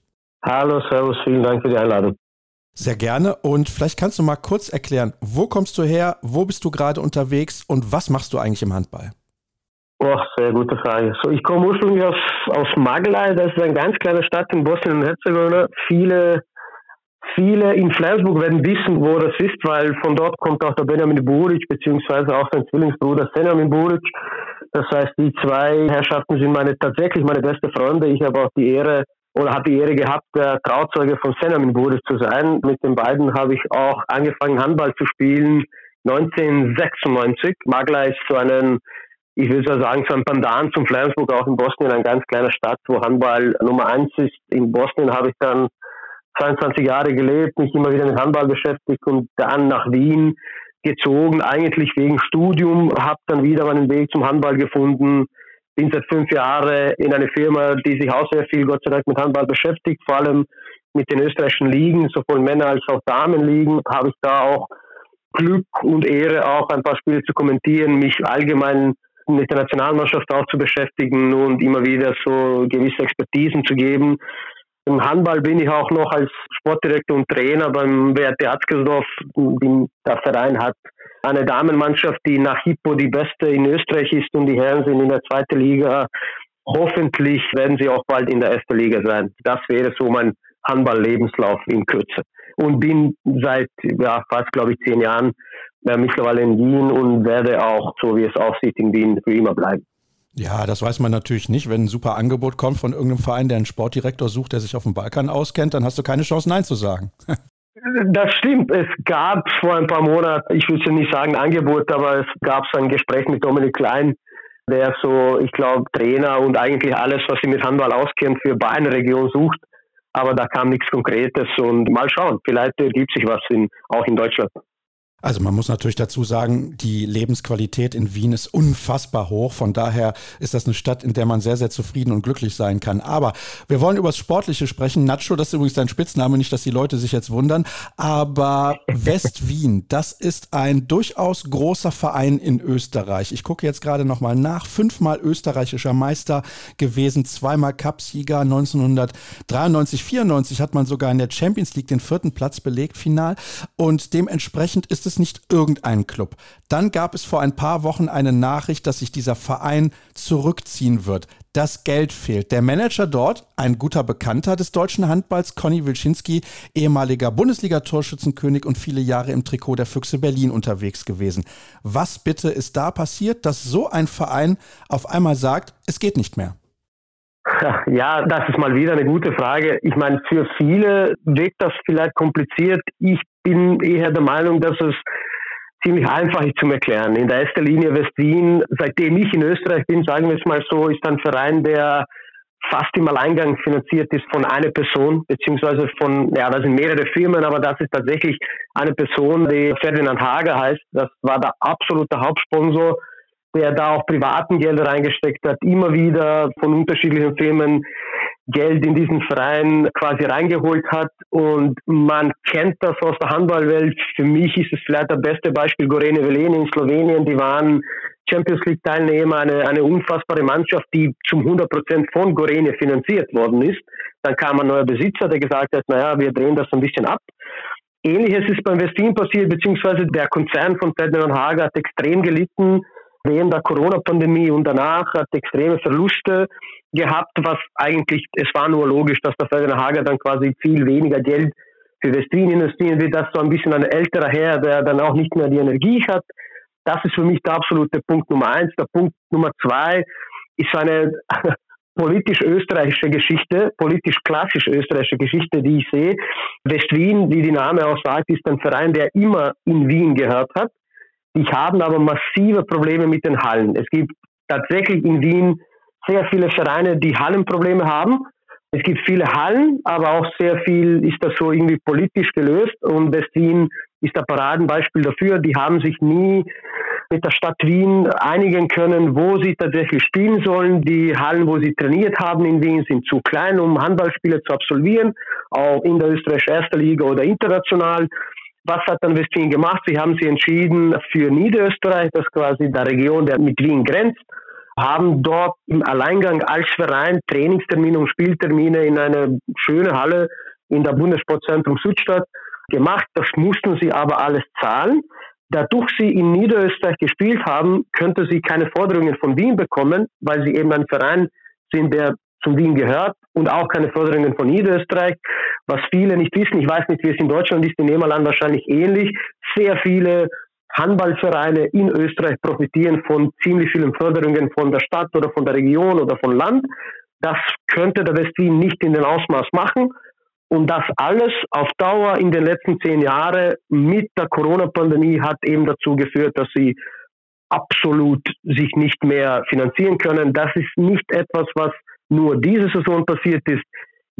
Hallo, Servus, vielen Dank für die Einladung. Sehr gerne. Und vielleicht kannst du mal kurz erklären, wo kommst du her, wo bist du gerade unterwegs und was machst du eigentlich im Handball? Oh, sehr gute Frage. So, ich komme ursprünglich aus, aus Maglai, das ist eine ganz kleine Stadt in Bosnien und Herzegowina. Viele, viele in Flensburg werden wissen, wo das ist, weil von dort kommt auch der Benjamin Buric, beziehungsweise auch sein Zwillingsbruder Senjamin Buric. Das heißt, die zwei Herrschaften sind meine, tatsächlich meine beste Freunde. Ich habe auch die Ehre, oder habe die Ehre gehabt, der Trauzeuge von Senamin Bruder zu sein. Mit den beiden habe ich auch angefangen, Handball zu spielen. 1996. Magla ist so einen, ich will so sagen, so ein Pandan zum Flensburg, auch in Bosnien, eine ganz kleine Stadt, wo Handball Nummer eins ist. In Bosnien habe ich dann 22 Jahre gelebt, mich immer wieder mit Handball beschäftigt und dann nach Wien gezogen, eigentlich wegen Studium, habe dann wieder meinen Weg zum Handball gefunden, bin seit fünf Jahren in einer Firma, die sich auch sehr viel, Gott sei Dank, mit Handball beschäftigt, vor allem mit den österreichischen Ligen, sowohl Männer- als auch Damenligen, habe ich da auch Glück und Ehre, auch ein paar Spiele zu kommentieren, mich allgemein mit der Nationalmannschaft auch zu beschäftigen und immer wieder so gewisse Expertisen zu geben. Im Handball bin ich auch noch als Sportdirektor und Trainer beim WRT Atzgersdorf. Der Verein hat eine Damenmannschaft, die nach Hippo die beste in Österreich ist und die Herren sind in der zweiten Liga. Hoffentlich werden sie auch bald in der ersten Liga sein. Das wäre so mein Handball-Lebenslauf in Kürze. Und bin seit ja, fast, glaube ich, zehn Jahren äh, mittlerweile in Wien und werde auch, so wie es aussieht, in Wien für immer bleiben. Ja, das weiß man natürlich nicht. Wenn ein super Angebot kommt von irgendeinem Verein, der einen Sportdirektor sucht, der sich auf dem Balkan auskennt, dann hast du keine Chance, Nein zu sagen. *laughs* Das stimmt. Es gab vor ein paar Monaten, ich würde nicht sagen Angebot, aber es gab so ein Gespräch mit Dominik Klein, der so, ich glaube, Trainer und eigentlich alles, was sie mit Handball auskennt, für Bayern-Region sucht. Aber da kam nichts Konkretes und mal schauen, vielleicht ergibt sich was in, auch in Deutschland. Also man muss natürlich dazu sagen, die Lebensqualität in Wien ist unfassbar hoch. Von daher ist das eine Stadt, in der man sehr, sehr zufrieden und glücklich sein kann. Aber wir wollen über das Sportliche sprechen. Nacho, das ist übrigens dein Spitzname, nicht, dass die Leute sich jetzt wundern. Aber West-Wien, das ist ein durchaus großer Verein in Österreich. Ich gucke jetzt gerade nochmal nach. Fünfmal österreichischer Meister gewesen, zweimal Cupsieger. 1993, 94 hat man sogar in der Champions League den vierten Platz belegt, final. Und dementsprechend ist es nicht irgendein Club. Dann gab es vor ein paar Wochen eine Nachricht, dass sich dieser Verein zurückziehen wird. Das Geld fehlt. Der Manager dort, ein guter Bekannter des deutschen Handballs, Conny Wilczynski, ehemaliger Bundesliga-Torschützenkönig und viele Jahre im Trikot der Füchse Berlin unterwegs gewesen. Was bitte ist da passiert, dass so ein Verein auf einmal sagt, es geht nicht mehr? *laughs* Ja, das ist mal wieder eine gute Frage. Ich meine, für viele wirkt das vielleicht kompliziert. Ich bin eher der Meinung, dass es ziemlich einfach ist zum Erklären. In der ersten Linie West-Wien, seitdem ich in Österreich bin, sagen wir es mal so, ist ein Verein, der fast im Alleingang finanziert ist von einer Person, beziehungsweise von, ja, da sind mehrere Firmen, aber das ist tatsächlich eine Person, die Ferdinand Hager heißt. Das war der absolute Hauptsponsor, der da auch privaten Gelder reingesteckt hat, immer wieder von unterschiedlichen Firmen Geld in diesen Verein quasi reingeholt hat und man kennt das aus der Handballwelt. Für mich ist es vielleicht das beste Beispiel Gorene Veleni in Slowenien. Die waren Champions League Teilnehmer, eine, eine unfassbare Mannschaft, die zum 100 Prozent von Gorene finanziert worden ist. Dann kam ein neuer Besitzer, der gesagt hat, naja, wir drehen das ein bisschen ab. Ähnliches ist beim Westin passiert, beziehungsweise der Konzern von Ferdinand Hager hat extrem gelitten während der Corona-Pandemie und danach hat extreme Verluste gehabt, was eigentlich, es war nur logisch, dass der Ferdinand Hager dann quasi viel weniger Geld für Westwien investieren wird. Das so ein bisschen ein älterer Herr, der dann auch nicht mehr die Energie hat. Das ist für mich der absolute Punkt Nummer eins. Der Punkt Nummer zwei ist eine *laughs* politisch österreichische Geschichte, politisch klassisch österreichische Geschichte, die ich sehe. West-Wien, wie die Name auch sagt, ist ein Verein, der immer in Wien gehört hat. Die haben aber massive Probleme mit den Hallen. Es gibt tatsächlich in Wien sehr viele Vereine, die Hallenprobleme haben. Es gibt viele Hallen, aber auch sehr viel ist das so irgendwie politisch gelöst und West-Wien ist ein Paradenbeispiel dafür. Die haben sich nie mit der Stadt Wien einigen können, wo sie tatsächlich spielen sollen. Die Hallen, wo sie trainiert haben in Wien, sind zu klein, um Handballspiele zu absolvieren, auch in der österreichischen Erster Liga oder international. Was hat dann West-Wien gemacht? Sie haben sich entschieden für Niederösterreich, das quasi der Region, der mit Wien grenzt, haben dort im Alleingang als Verein Trainingstermine und Spieltermine in eine schöne Halle in der Bundessportzentrum Südstadt gemacht. Das mussten sie aber alles zahlen. Dadurch sie in Niederösterreich gespielt haben, könnte sie keine Forderungen von Wien bekommen, weil sie eben ein Verein sind, der zum Wien gehört und auch keine Forderungen von Niederösterreich. Was viele nicht wissen, ich weiß nicht, wie es in Deutschland ist, in Nehmerland wahrscheinlich ähnlich. Sehr viele Handballvereine in Österreich profitieren von ziemlich vielen Förderungen von der Stadt oder von der Region oder von Land. Das könnte der West-Wien nicht in den Ausmaß machen. Und das alles auf Dauer in den letzten zehn Jahren mit der Corona-Pandemie hat eben dazu geführt, dass sie absolut sich nicht mehr finanzieren können. Das ist nicht etwas, was nur diese Saison passiert ist.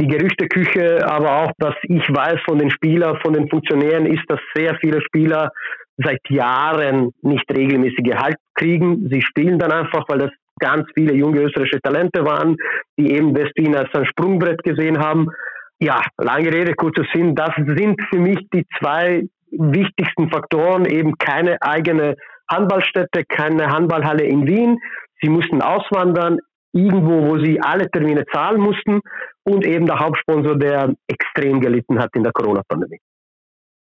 Die Gerüchteküche, aber auch, dass ich weiß von den Spielern, von den Funktionären, ist, dass sehr viele Spieler seit Jahren nicht regelmäßig Gehalt kriegen. Sie spielen dann einfach, weil das ganz viele junge österreichische Talente waren, die eben Westin als ein Sprungbrett gesehen haben. Ja, lange Rede, kurzer Sinn. Das sind für mich die zwei wichtigsten Faktoren. Eben keine eigene Handballstätte, keine Handballhalle in Wien. Sie mussten auswandern, irgendwo, wo sie alle Termine zahlen mussten und eben der Hauptsponsor, der extrem gelitten hat in der Corona-Pandemie.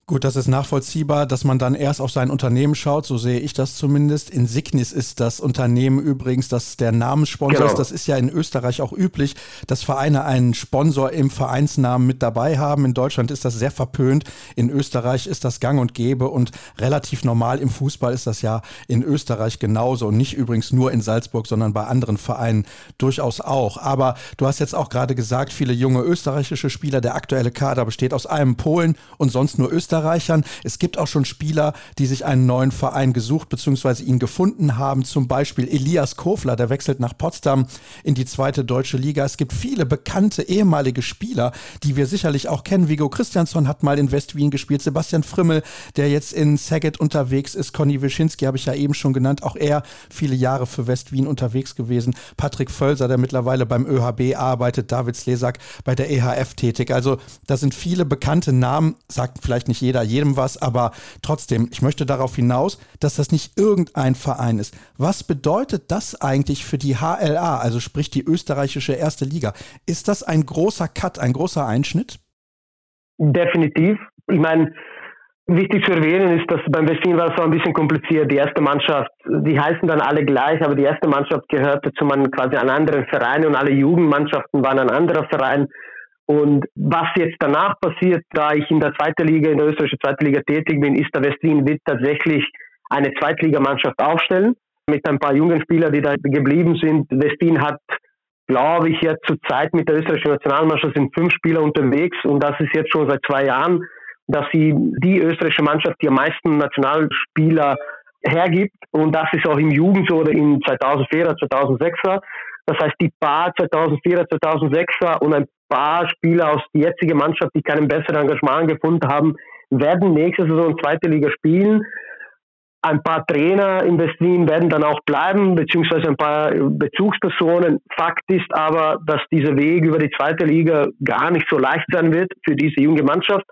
Gut, das ist nachvollziehbar, dass man dann erst auf sein Unternehmen schaut, so sehe ich das zumindest. Insignis ist das Unternehmen übrigens, das der Namenssponsor genau. ist. Das ist ja in Österreich auch üblich, dass Vereine einen Sponsor im Vereinsnamen mit dabei haben. In Deutschland ist das sehr verpönt. In Österreich ist das gang und gäbe und relativ normal. Im Fußball ist das ja in Österreich genauso und nicht übrigens nur in Salzburg, sondern bei anderen Vereinen durchaus auch. Aber du hast jetzt auch gerade gesagt, viele junge österreichische Spieler, der aktuelle Kader besteht aus einem Polen und sonst nur Österreich. Österreichern. Es gibt auch schon Spieler, die sich einen neuen Verein gesucht bzw. ihn gefunden haben. Zum Beispiel Elias Kofler, der wechselt nach Potsdam in die zweite deutsche Liga. Es gibt viele bekannte ehemalige Spieler, die wir sicherlich auch kennen. Vigo Christiansson hat mal in West-Wien gespielt. Sebastian Frimmel, der jetzt in Saget unterwegs ist. Conny Wischinski habe ich ja eben schon genannt. Auch er viele Jahre für West-Wien unterwegs gewesen. Patrick Völser, der mittlerweile beim ÖHB arbeitet. David Slesak bei der EHF tätig. Also da sind viele bekannte Namen, sagt vielleicht nicht jeder jedem was, aber trotzdem, ich möchte darauf hinaus, dass das nicht irgendein Verein ist. Was bedeutet das eigentlich für die HLA, also sprich die österreichische erste Liga? Ist das ein großer Cut, ein großer Einschnitt? Definitiv. Ich meine, Wichtig zu erwähnen ist, dass beim Westin war es so ein bisschen kompliziert. Die erste Mannschaft, die heißen dann alle gleich, aber die erste Mannschaft gehörte zu einem quasi einem anderen Verein und alle Jugendmannschaften waren ein anderer Verein. Und was jetzt danach passiert, da ich in der zweiten Liga, in der österreichischen zweiten Liga tätig bin, ist der Westin wird tatsächlich eine Zweitligamannschaft aufstellen mit ein paar jungen Spielern, die da geblieben sind. Westin hat, glaube ich, jetzt zur Zeit mit der österreichischen Nationalmannschaft sind fünf Spieler unterwegs und das ist jetzt schon seit zwei Jahren, dass sie die österreichische Mannschaft, die am meisten Nationalspieler hergibt und das ist auch im Jugend oder in 2004er, 2006er. Das heißt, die paar 2004er, 2006er und ein paar Spieler aus der jetzigen Mannschaft, die keinen besseren Engagement gefunden haben, werden nächste Saison zweite Liga spielen. Ein paar Trainer in West-Wien werden dann auch bleiben, beziehungsweise ein paar Bezugspersonen. Fakt ist aber, dass dieser Weg über die zweite Liga gar nicht so leicht sein wird für diese junge Mannschaft.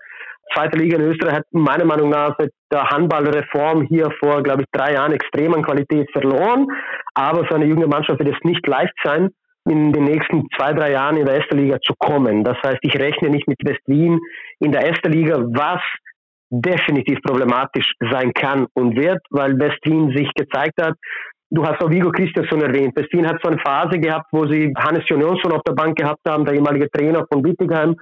Zweite Liga in Österreich hat meiner Meinung nach seit der Handballreform hier vor, glaube ich, drei Jahren extrem an Qualität verloren. Aber für eine junge Mannschaft wird es nicht leicht sein, in den nächsten zwei, drei Jahren in der ersten Liga zu kommen. Das heißt, ich rechne nicht mit West-Wien in der ersten Liga, was definitiv problematisch sein kann und wird, weil West-Wien sich gezeigt hat, Du hast auch Vigo Christiansson erwähnt. Westin hat so eine Phase gehabt, wo sie Hannes Jon Jonsson auf der Bank gehabt haben, der ehemalige Trainer von Wittigheim,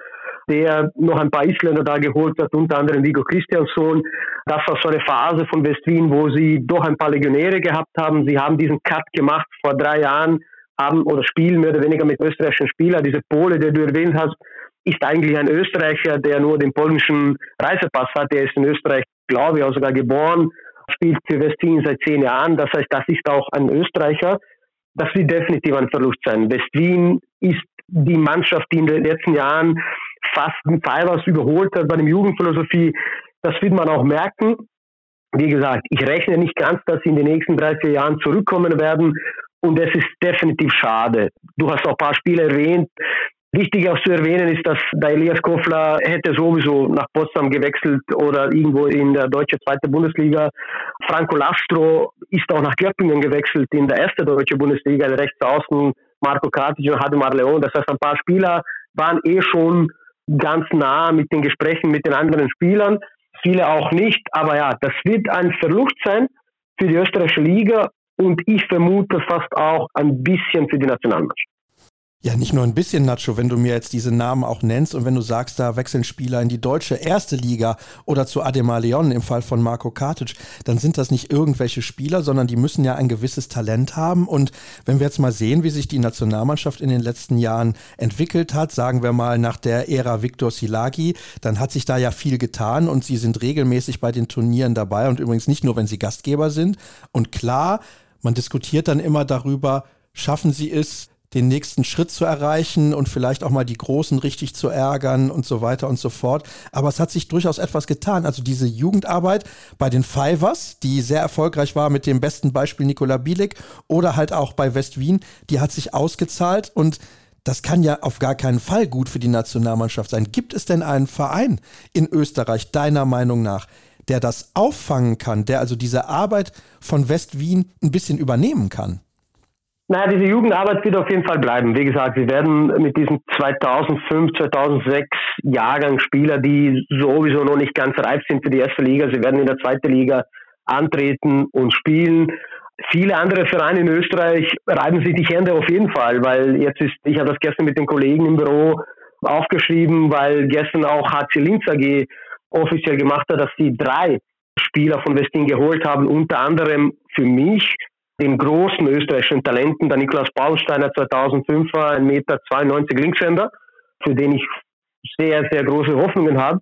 der noch ein paar Isländer da geholt hat, unter anderem Vigo Christiansson. Das war so eine Phase von Westin, wo sie doch ein paar Legionäre gehabt haben. Sie haben diesen Cut gemacht vor drei Jahren, haben oder spielen mehr oder weniger mit österreichischen Spielern. Diese Pole, der du erwähnt hast, ist eigentlich ein Österreicher, der nur den polnischen Reisepass hat. Der ist in Österreich, glaube ich, auch sogar geboren spielt für Westin seit zehn Jahren. Das heißt, das ist auch ein Österreicher. Das wird definitiv ein Verlust sein. Westin ist die Mannschaft, die in den letzten Jahren fast ein Fivers überholt hat bei dem Jugendphilosophie. Das wird man auch merken. Wie gesagt, ich rechne nicht ganz, dass sie in den nächsten drei, vier Jahren zurückkommen werden. Und es ist definitiv schade. Du hast auch ein paar Spiele erwähnt. Wichtig auch zu erwähnen ist, dass der Elias Kofler hätte sowieso nach Potsdam gewechselt oder irgendwo in der deutsche zweite Bundesliga. Franco Lastro ist auch nach Göppingen gewechselt in der erste deutsche Bundesliga, rechts außen Marco Katic und Hademar Leon. Das heißt, ein paar Spieler waren eh schon ganz nah mit den Gesprächen mit den anderen Spielern. Viele auch nicht. Aber ja, das wird ein Verlust sein für die österreichische Liga und ich vermute fast auch ein bisschen für die Nationalmannschaft. Ja, nicht nur ein bisschen, Nacho, wenn du mir jetzt diese Namen auch nennst und wenn du sagst, da wechseln Spieler in die deutsche erste Liga oder zu Ademar Leon im Fall von Marco Katic, dann sind das nicht irgendwelche Spieler, sondern die müssen ja ein gewisses Talent haben. Und wenn wir jetzt mal sehen, wie sich die Nationalmannschaft in den letzten Jahren entwickelt hat, sagen wir mal nach der Ära Viktor Silagi, dann hat sich da ja viel getan und sie sind regelmäßig bei den Turnieren dabei und übrigens nicht nur, wenn sie Gastgeber sind. Und klar, man diskutiert dann immer darüber, schaffen sie es, den nächsten Schritt zu erreichen und vielleicht auch mal die Großen richtig zu ärgern und so weiter und so fort. Aber es hat sich durchaus etwas getan. Also diese Jugendarbeit bei den Fivers, die sehr erfolgreich war mit dem besten Beispiel Nikola Bielik oder halt auch bei West Wien, die hat sich ausgezahlt und das kann ja auf gar keinen Fall gut für die Nationalmannschaft sein. Gibt es denn einen Verein in Österreich, deiner Meinung nach, der das auffangen kann, der also diese Arbeit von West Wien ein bisschen übernehmen kann? Naja, diese Jugendarbeit wird auf jeden Fall bleiben. Wie gesagt, sie werden mit diesen 2005, 2006 Jahrgang Spieler, die sowieso noch nicht ganz reif sind für die erste Liga, sie werden in der zweiten Liga antreten und spielen. Viele andere Vereine in Österreich reiben sich die Hände auf jeden Fall, weil jetzt ist, ich habe das gestern mit den Kollegen im Büro aufgeschrieben, weil gestern auch HC Linz AG offiziell gemacht hat, dass sie drei Spieler von Westin geholt haben, unter anderem für mich den großen österreichischen Talenten. Der Niklas Paulsteiner 2005er, 1,92 Meter Linkshänder, für den ich sehr, sehr große Hoffnungen habe.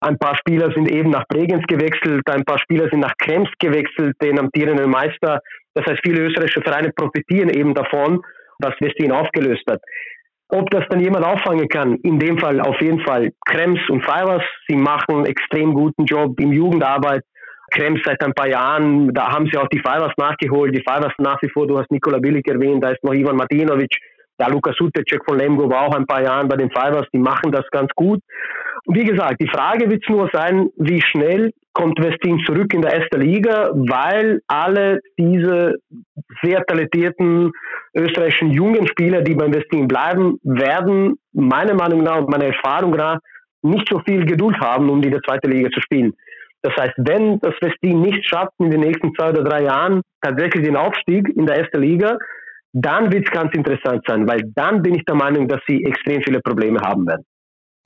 Ein paar Spieler sind eben nach Bregenz gewechselt, ein paar Spieler sind nach Krems gewechselt, den amtierenden Meister. Das heißt, viele österreichische Vereine profitieren eben davon, dass Westin aufgelöst hat. Ob das dann jemand auffangen kann, in dem Fall auf jeden Fall Krems und Fivers. Sie machen einen extrem guten Job in Jugendarbeit. Krems seit ein paar Jahren, da haben sie auch die Fivers nachgeholt, die Fivers nach wie vor, du hast Nikola Bilic erwähnt, da ist noch Ivan Martinovic, der Lukas Sutecek von Lemgo war auch ein paar Jahren bei den Fivers, die machen das ganz gut. Und wie gesagt, die Frage wird nur sein, wie schnell kommt Westin zurück in der ersten Liga, weil alle diese sehr talentierten österreichischen jungen Spieler, die beim Westin bleiben, werden meiner Meinung nach und meiner Erfahrung nach nicht so viel Geduld haben, um in der zweiten Liga zu spielen. Das heißt, wenn das Westin nicht schafft, in den nächsten zwei oder drei Jahren tatsächlich den Aufstieg in der ersten Liga, dann wird es ganz interessant sein, weil dann bin ich der Meinung, dass sie extrem viele Probleme haben werden.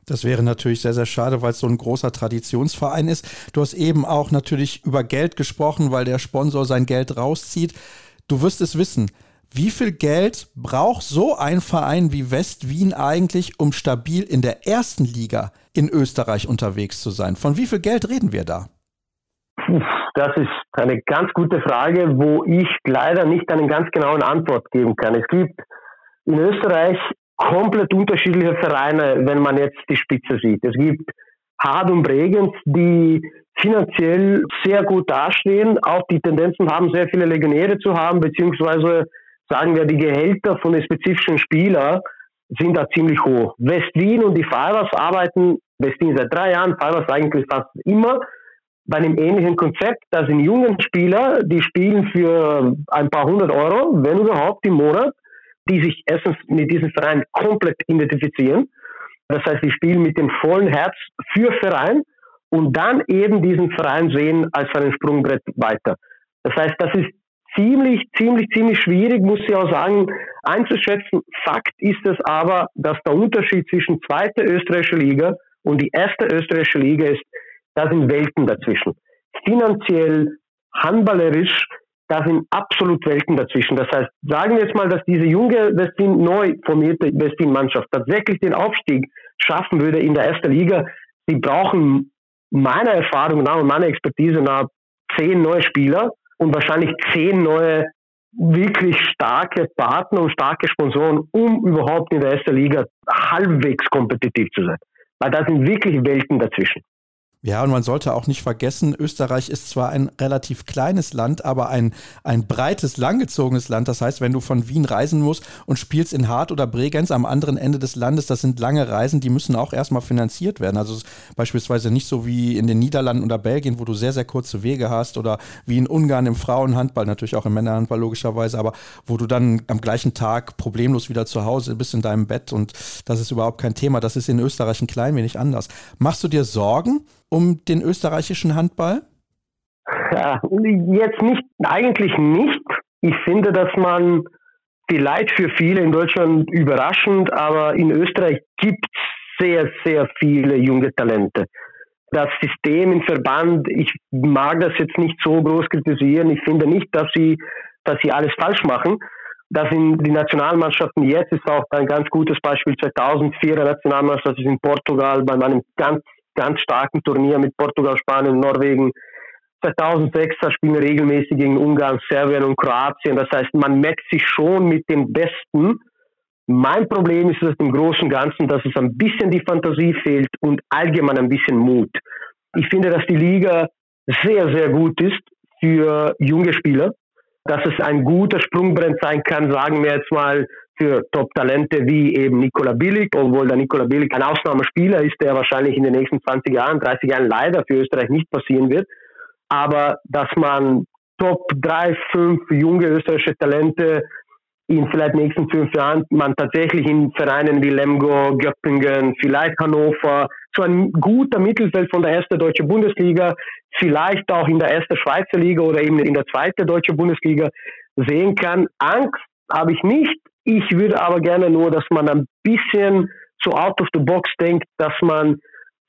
Das wäre natürlich sehr, sehr schade, weil es so ein großer Traditionsverein ist. Du hast eben auch natürlich über Geld gesprochen, weil der Sponsor sein Geld rauszieht. Du wirst es wissen. Wie viel Geld braucht so ein Verein wie West Wien eigentlich, um stabil in der ersten Liga in Österreich unterwegs zu sein? Von wie viel Geld reden wir da? Das ist eine ganz gute Frage, wo ich leider nicht einen ganz genauen Antwort geben kann. Es gibt in Österreich komplett unterschiedliche Vereine, wenn man jetzt die Spitze sieht. Es gibt Hard und Bregenz, die finanziell sehr gut dastehen, auch die Tendenzen haben, sehr viele Legionäre zu haben, beziehungsweise sagen wir, die Gehälter von den spezifischen Spielern sind da ziemlich hoch. West-Wien und die Fivers arbeiten, West-Wien seit drei Jahren, Fivers eigentlich fast immer, bei einem ähnlichen Konzept. Da sind jungen Spieler, die spielen für ein paar hundert Euro, wenn überhaupt im Monat, die sich erstens mit diesem Verein komplett identifizieren. Das heißt, die spielen mit dem vollen Herz für Verein und dann eben diesen Verein sehen als einen Sprungbrett weiter. Das heißt, das ist ziemlich, ziemlich, ziemlich schwierig, muss ich auch sagen, einzuschätzen. Fakt ist es aber, dass der Unterschied zwischen zweiter österreichischer Liga und die erste österreichische Liga ist, da sind Welten dazwischen. Finanziell, handballerisch, da sind absolut Welten dazwischen. Das heißt, sagen wir jetzt mal, dass diese junge Westin neu formierte Westin-Mannschaft tatsächlich den Aufstieg schaffen würde in der ersten Liga. Sie brauchen meiner Erfahrung nach und meiner Expertise nach zehn neue Spieler und wahrscheinlich zehn neue wirklich starke Partner und starke Sponsoren, um überhaupt in der ersten Liga halbwegs kompetitiv zu sein. Weil da sind wirklich Welten dazwischen. Ja, und man sollte auch nicht vergessen, Österreich ist zwar ein relativ kleines Land, aber ein, ein breites, langgezogenes Land. Das heißt, wenn du von Wien reisen musst und spielst in Hart oder Bregenz am anderen Ende des Landes, das sind lange Reisen, die müssen auch erstmal finanziert werden. Also beispielsweise nicht so wie in den Niederlanden oder Belgien, wo du sehr, sehr kurze Wege hast oder wie in Ungarn im Frauenhandball, natürlich auch im Männerhandball logischerweise, aber wo du dann am gleichen Tag problemlos wieder zu Hause bist in deinem Bett und das ist überhaupt kein Thema. Das ist in Österreich ein klein wenig anders. Machst du dir Sorgen? Um den österreichischen Handball? Ja, jetzt nicht, eigentlich nicht. Ich finde, dass man vielleicht für viele in Deutschland überraschend, aber in Österreich gibt es sehr, sehr viele junge Talente. Das System im Verband, ich mag das jetzt nicht so groß kritisieren. Ich finde nicht, dass sie, dass sie alles falsch machen. Das sind die Nationalmannschaften jetzt ist auch ein ganz gutes Beispiel. 2004 Nationalmannschaft ist in Portugal bei einem ganz ganz starken Turnier mit Portugal, Spanien, Norwegen. 2006 spielen regelmäßig gegen Ungarn, Serbien und Kroatien. Das heißt, man merkt sich schon mit den Besten. Mein Problem ist es im Großen und Ganzen, dass es ein bisschen die Fantasie fehlt und allgemein ein bisschen Mut. Ich finde, dass die Liga sehr, sehr gut ist für junge Spieler, dass es ein guter Sprungbrett sein kann, sagen wir jetzt mal für Top-Talente wie eben Nikola Bilic, obwohl der Nikola Bilic ein Ausnahmespieler ist, der wahrscheinlich in den nächsten 20 Jahren, 30 Jahren leider für Österreich nicht passieren wird. Aber dass man Top 3, 5 junge österreichische Talente in vielleicht nächsten fünf Jahren man tatsächlich in Vereinen wie Lemgo, Göppingen, vielleicht Hannover, so ein guter Mittelfeld von der ersten deutschen Bundesliga, vielleicht auch in der ersten Schweizer Liga oder eben in der zweiten deutschen Bundesliga sehen kann. Angst habe ich nicht, ich würde aber gerne nur, dass man ein bisschen so out of the box denkt, dass man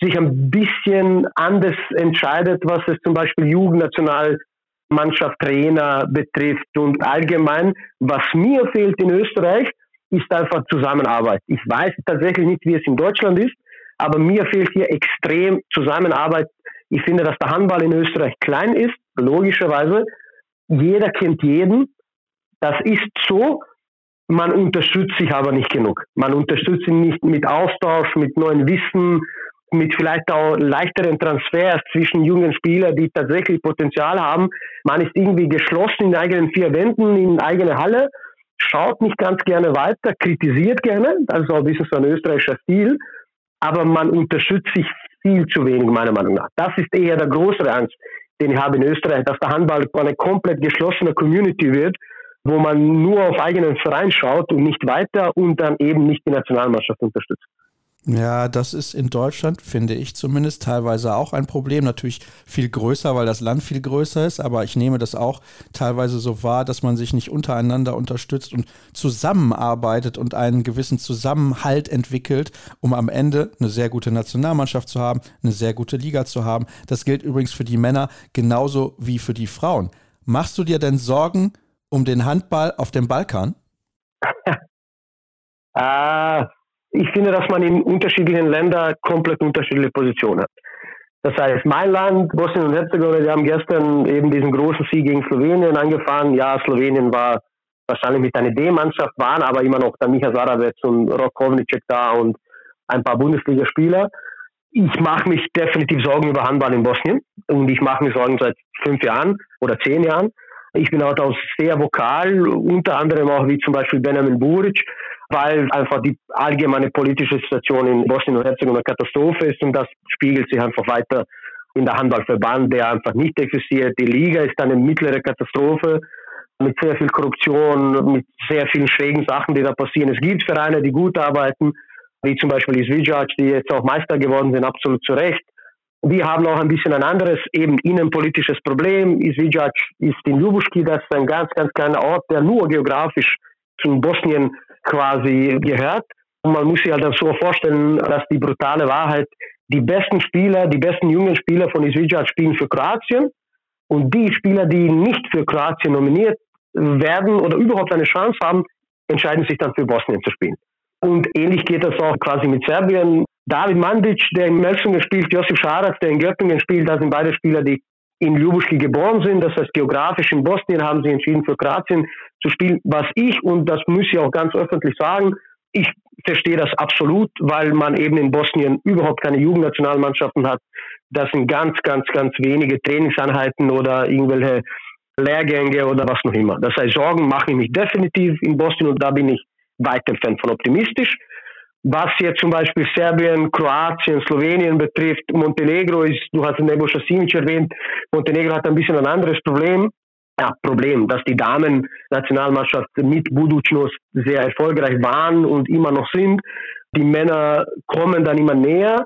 sich ein bisschen anders entscheidet, was es zum Beispiel Jugendnationalmannschaft, Trainer betrifft und allgemein. Was mir fehlt in Österreich, ist einfach Zusammenarbeit. Ich weiß tatsächlich nicht, wie es in Deutschland ist, aber mir fehlt hier extrem Zusammenarbeit. Ich finde, dass der Handball in Österreich klein ist, logischerweise. Jeder kennt jeden. Das ist so, man unterstützt sich aber nicht genug. Man unterstützt ihn nicht mit Austausch, mit neuen Wissen, mit vielleicht auch leichteren Transfers zwischen jungen Spielern, die tatsächlich Potenzial haben. Man ist irgendwie geschlossen in eigenen vier Wänden, in eigene Halle, schaut nicht ganz gerne weiter, kritisiert gerne, das ist auch ein bisschen so ein österreichischer Stil, aber man unterstützt sich viel zu wenig, meiner Meinung nach. Das ist eher der größere Angst, den ich habe in Österreich, dass der Handball eine komplett geschlossene Community wird, wo man nur auf eigenen Verein schaut und nicht weiter und dann eben nicht die Nationalmannschaft unterstützt. Ja, das ist in Deutschland, finde ich zumindest, teilweise auch ein Problem. Natürlich viel größer, weil das Land viel größer ist, aber ich nehme das auch teilweise so wahr, dass man sich nicht untereinander unterstützt und zusammenarbeitet und einen gewissen Zusammenhalt entwickelt, um am Ende eine sehr gute Nationalmannschaft zu haben, eine sehr gute Liga zu haben. Das gilt übrigens für die Männer genauso wie für die Frauen. Machst du dir denn Sorgen, um den Handball auf dem Balkan? *laughs* ah, ich finde, dass man in unterschiedlichen Ländern komplett unterschiedliche Positionen hat. Das heißt, mein Land, Bosnien und Herzegowina, die haben gestern eben diesen großen Sieg gegen Slowenien angefangen. Ja, Slowenien war wahrscheinlich mit einer D-Mannschaft, waren aber immer noch der Micha Saravec und Rok Kovnicek da und ein paar Bundesligaspieler. Ich mache mich definitiv Sorgen über Handball in Bosnien und ich mache mir Sorgen seit fünf Jahren oder zehn Jahren. Ich bin auch sehr vokal, unter anderem auch wie zum Beispiel Benjamin Buric, weil einfach die allgemeine politische Situation in Bosnien und Herzegowina Katastrophe ist und das spiegelt sich einfach weiter in der Handballverband, der einfach nicht existiert. Die Liga ist eine mittlere Katastrophe mit sehr viel Korruption, mit sehr vielen schrägen Sachen, die da passieren. Es gibt Vereine, die gut arbeiten, wie zum Beispiel die Svijac, die jetzt auch Meister geworden sind, absolut zu Recht. Die haben auch ein bisschen ein anderes, eben innenpolitisches Problem. Izvijac ist in Ljubuški, das ist ein ganz, ganz kleiner Ort, der nur geografisch zu Bosnien quasi gehört. Und man muss sich halt so vorstellen, dass die brutale Wahrheit, die besten Spieler, die besten jungen Spieler von Izvijac spielen für Kroatien. Und die Spieler, die nicht für Kroatien nominiert werden oder überhaupt eine Chance haben, entscheiden sich dann für Bosnien zu spielen. Und ähnlich geht das auch quasi mit Serbien. David Mandic, der in Melsungen spielt, Josip Scharac, der in Göttingen spielt, das sind beide Spieler, die in Ljubuški geboren sind. Das heißt, geografisch in Bosnien haben sie entschieden, für Kroatien zu spielen. Was ich, und das muss ich auch ganz öffentlich sagen, ich verstehe das absolut, weil man eben in Bosnien überhaupt keine Jugendnationalmannschaften hat. Das sind ganz, ganz, ganz wenige Trainingseinheiten oder irgendwelche Lehrgänge oder was noch immer. Das heißt, Sorgen mache ich mich definitiv in Bosnien und da bin ich weit entfernt von optimistisch. Was jetzt zum Beispiel Serbien, Kroatien, Slowenien betrifft, Montenegro ist, du hast Nebojša Simic erwähnt, Montenegro hat ein bisschen ein anderes Problem. Ja, Problem, dass die Damen-Nationalmannschaft mit Budućnost sehr erfolgreich waren und immer noch sind. Die Männer kommen dann immer näher.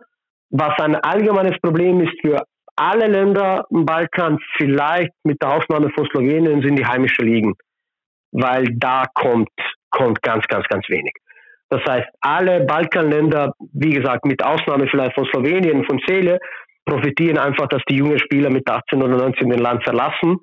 Was ein allgemeines Problem ist für alle Länder im Balkan, vielleicht mit der Ausnahme von Slowenien, sind die heimischen Ligen. Weil da kommt, kommt ganz, ganz, ganz wenig. Das heißt, alle Balkanländer, wie gesagt, mit Ausnahme vielleicht von Slowenien, von Seele, profitieren einfach, dass die jungen Spieler mit 18 oder 19 den Land verlassen.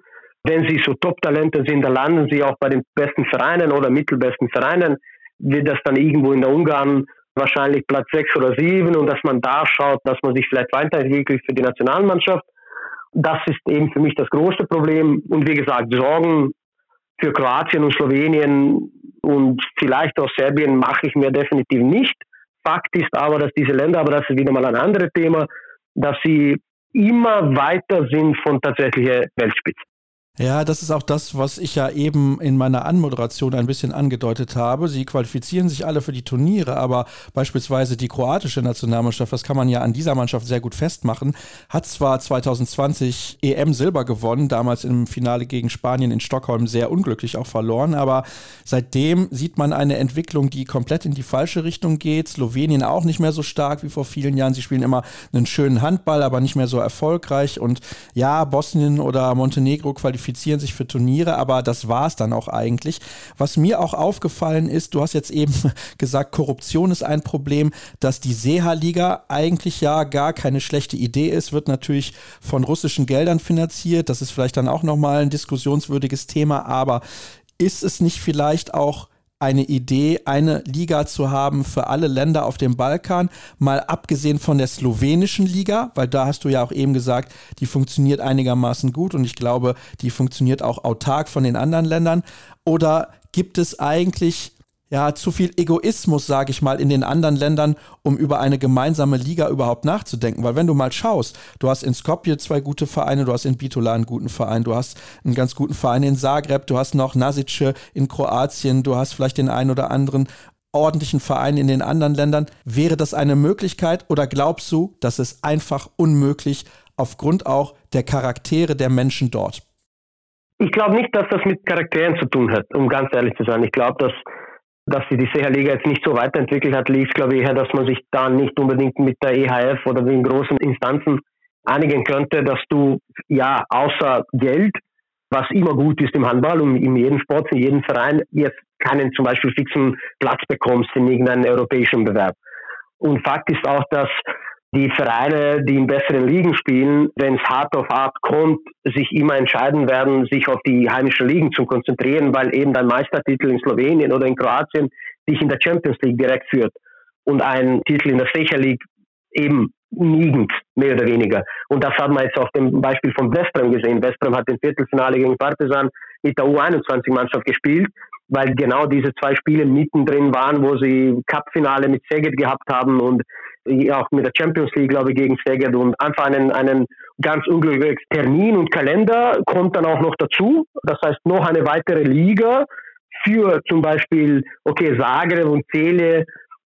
Wenn sie so Top-Talente sind, dann landen sie auch bei den besten Vereinen oder mittelbesten Vereinen. Wird das dann irgendwo in der Ungarn wahrscheinlich Platz 6 oder 7 und dass man da schaut, dass man sich vielleicht weiterentwickelt für die Nationalmannschaft. Das ist eben für mich das größte Problem. Und wie gesagt, Sorgen für Kroatien und Slowenien und vielleicht auch Serbien mache ich mir definitiv nicht. Fakt ist aber, dass diese Länder, aber das ist wieder mal ein anderes Thema, dass sie immer weiter sind von tatsächlicher Weltspitze. Ja, das ist auch das, was ich ja eben in meiner Anmoderation ein bisschen angedeutet habe. Sie qualifizieren sich alle für die Turniere, aber beispielsweise die kroatische Nationalmannschaft, das kann man ja an dieser Mannschaft sehr gut festmachen, hat zwar 2020 EM Silber gewonnen, damals im Finale gegen Spanien in Stockholm sehr unglücklich auch verloren, aber seitdem sieht man eine Entwicklung, die komplett in die falsche Richtung geht. Slowenien auch nicht mehr so stark wie vor vielen Jahren. Sie spielen immer einen schönen Handball, aber nicht mehr so erfolgreich. Und ja, Bosnien oder Montenegro qualifizieren qualifizieren sich für Turniere, aber das war es dann auch eigentlich. Was mir auch aufgefallen ist, du hast jetzt eben *laughs* gesagt, Korruption ist ein Problem, dass die Seha-Liga eigentlich ja gar keine schlechte Idee ist, wird natürlich von russischen Geldern finanziert. Das ist vielleicht dann auch nochmal ein diskussionswürdiges Thema, aber ist es nicht vielleicht auch eine Idee, eine Liga zu haben für alle Länder auf dem Balkan, mal abgesehen von der slowenischen Liga, weil da hast du ja auch eben gesagt, die funktioniert einigermaßen gut und ich glaube, die funktioniert auch autark von den anderen Ländern. Oder gibt es eigentlich ja, zu viel Egoismus, sage ich mal, in den anderen Ländern, um über eine gemeinsame Liga überhaupt nachzudenken. Weil wenn du mal schaust, du hast in Skopje zwei gute Vereine, du hast in Bitola einen guten Verein, du hast einen ganz guten Verein in Zagreb, du hast noch Nasice in Kroatien, du hast vielleicht den einen oder anderen ordentlichen Verein in den anderen Ländern. Wäre das eine Möglichkeit oder glaubst du, dass es einfach unmöglich aufgrund auch der Charaktere der Menschen dort? Ich glaube nicht, dass das mit Charakteren zu tun hat, um ganz ehrlich zu sein. Ich glaube, dass dass sich die Seherliga jetzt nicht so weiterentwickelt hat, liegt, glaube ich, eher, dass man sich da nicht unbedingt mit der EHF oder den großen Instanzen einigen könnte, dass du ja außer Geld, was immer gut ist im Handball und in jedem Sport, in jedem Verein, jetzt keinen zum Beispiel fixen Platz bekommst in irgendeinem europäischen Bewerb. Und Fakt ist auch, dass die Vereine, die in besseren Ligen spielen, wenn es hart auf hart kommt, sich immer entscheiden werden, sich auf die heimischen Ligen zu konzentrieren, weil eben dein Meistertitel in Slowenien oder in Kroatien dich in der Champions League direkt führt und ein Titel in der Stecher League eben niegend, mehr oder weniger. Und das hat man jetzt auf dem Beispiel von Westbrem gesehen. Westbrem hat im Viertelfinale gegen Partizan mit der U21-Mannschaft gespielt, weil genau diese zwei Spiele mittendrin waren, wo sie Cupfinale mit Szeged gehabt haben und auch mit der Champions League, glaube ich, gegen Szeged und einfach einen, einen ganz unglücklichen Termin und Kalender kommt dann auch noch dazu. Das heißt, noch eine weitere Liga für zum Beispiel, okay, Zagreb und Cele,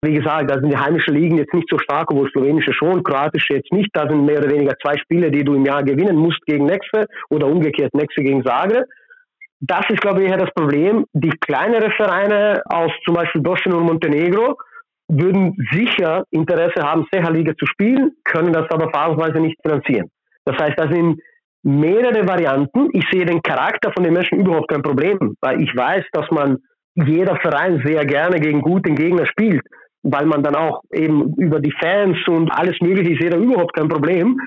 wie gesagt, da sind die heimischen Ligen jetzt nicht so stark, obwohl slowenische schon, kroatische jetzt nicht. Da sind mehr oder weniger zwei Spiele, die du im Jahr gewinnen musst gegen Nexe oder umgekehrt Nexe gegen Zagreb. Das ist, glaube ich, eher das Problem. Die kleineren Vereine aus zum Beispiel Bosnien und Montenegro, würden sicher Interesse haben, Seha-Liga zu spielen, können das aber phasenweise nicht finanzieren. Das heißt, da sind mehrere Varianten. Ich sehe den Charakter von den Menschen überhaupt kein Problem, weil ich weiß, dass man jeder Verein sehr gerne gegen gute Gegner spielt, weil man dann auch eben über die Fans und alles Mögliche, ich sehe da überhaupt kein Problem.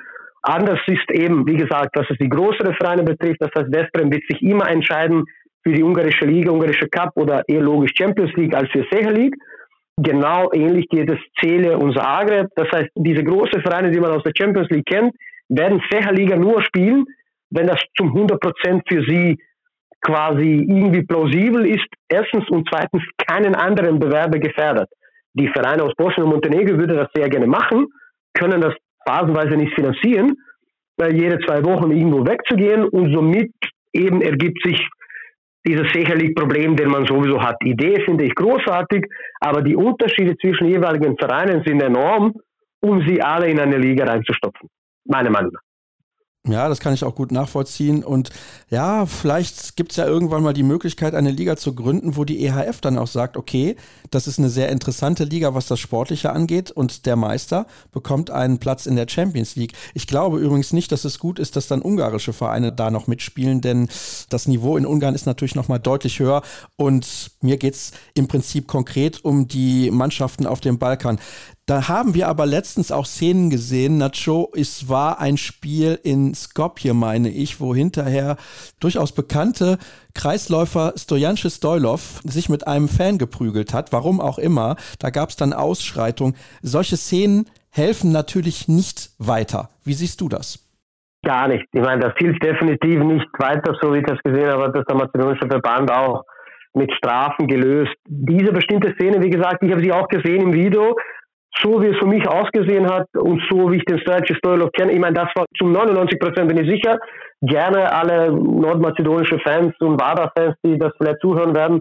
Anders ist eben, wie gesagt, was es die größeren Vereine betrifft, das heißt, Westbrem wird sich immer entscheiden für die ungarische Liga, ungarische Cup oder eher logisch Champions League als für Seher League. Genau ähnlich geht es Cele und Zagreb. Das heißt, diese großen Vereine, die man aus der Champions League kennt, werden Seher Liga nur spielen, wenn das zum 100 Prozent für sie quasi irgendwie plausibel ist. Erstens und zweitens keinen anderen Bewerber gefährdet. Die Vereine aus Bosnien und Montenegro würden das sehr gerne machen, können das phasenweise nicht finanzieren, weil jede zwei Wochen irgendwo wegzugehen und somit eben ergibt sich dieses sicherlich Problem, den man sowieso hat. Idee finde ich großartig, aber die Unterschiede zwischen jeweiligen Vereinen sind enorm, um sie alle in eine Liga reinzustopfen. Meine Meinung nach. Ja, das kann ich auch gut nachvollziehen. Und ja, vielleicht gibt es ja irgendwann mal die Möglichkeit, eine Liga zu gründen, wo die EHF dann auch sagt, okay, das ist eine sehr interessante Liga, was das Sportliche angeht. Und der Meister bekommt einen Platz in der Champions League. Ich glaube übrigens nicht, dass es gut ist, dass dann ungarische Vereine da noch mitspielen, denn das Niveau in Ungarn ist natürlich noch mal deutlich höher. Und mir geht es im Prinzip konkret um die Mannschaften auf dem Balkan. Da haben wir aber letztens auch Szenen gesehen. Nacho, es war ein Spiel in Skopje, meine ich, wo hinterher durchaus bekannte Kreisläufer Stojanče Stoilov sich mit einem Fan geprügelt hat, warum auch immer. Da gab es dann Ausschreitungen. Solche Szenen helfen natürlich nicht weiter. Wie siehst du das? Gar nicht. Ich meine, das hilft definitiv nicht weiter, so wie ich das gesehen habe, dass der mazedonische Verband auch mit Strafen gelöst. Diese bestimmte Szene, wie gesagt, ich habe sie auch gesehen im Video so wie es für mich ausgesehen hat und so wie ich den Sturridge Stoilov kenne, ich meine, das war zu 99 Prozent bin ich sicher. Gerne alle nordmazedonische Fans und WADA-Fans, die das vielleicht zuhören werden,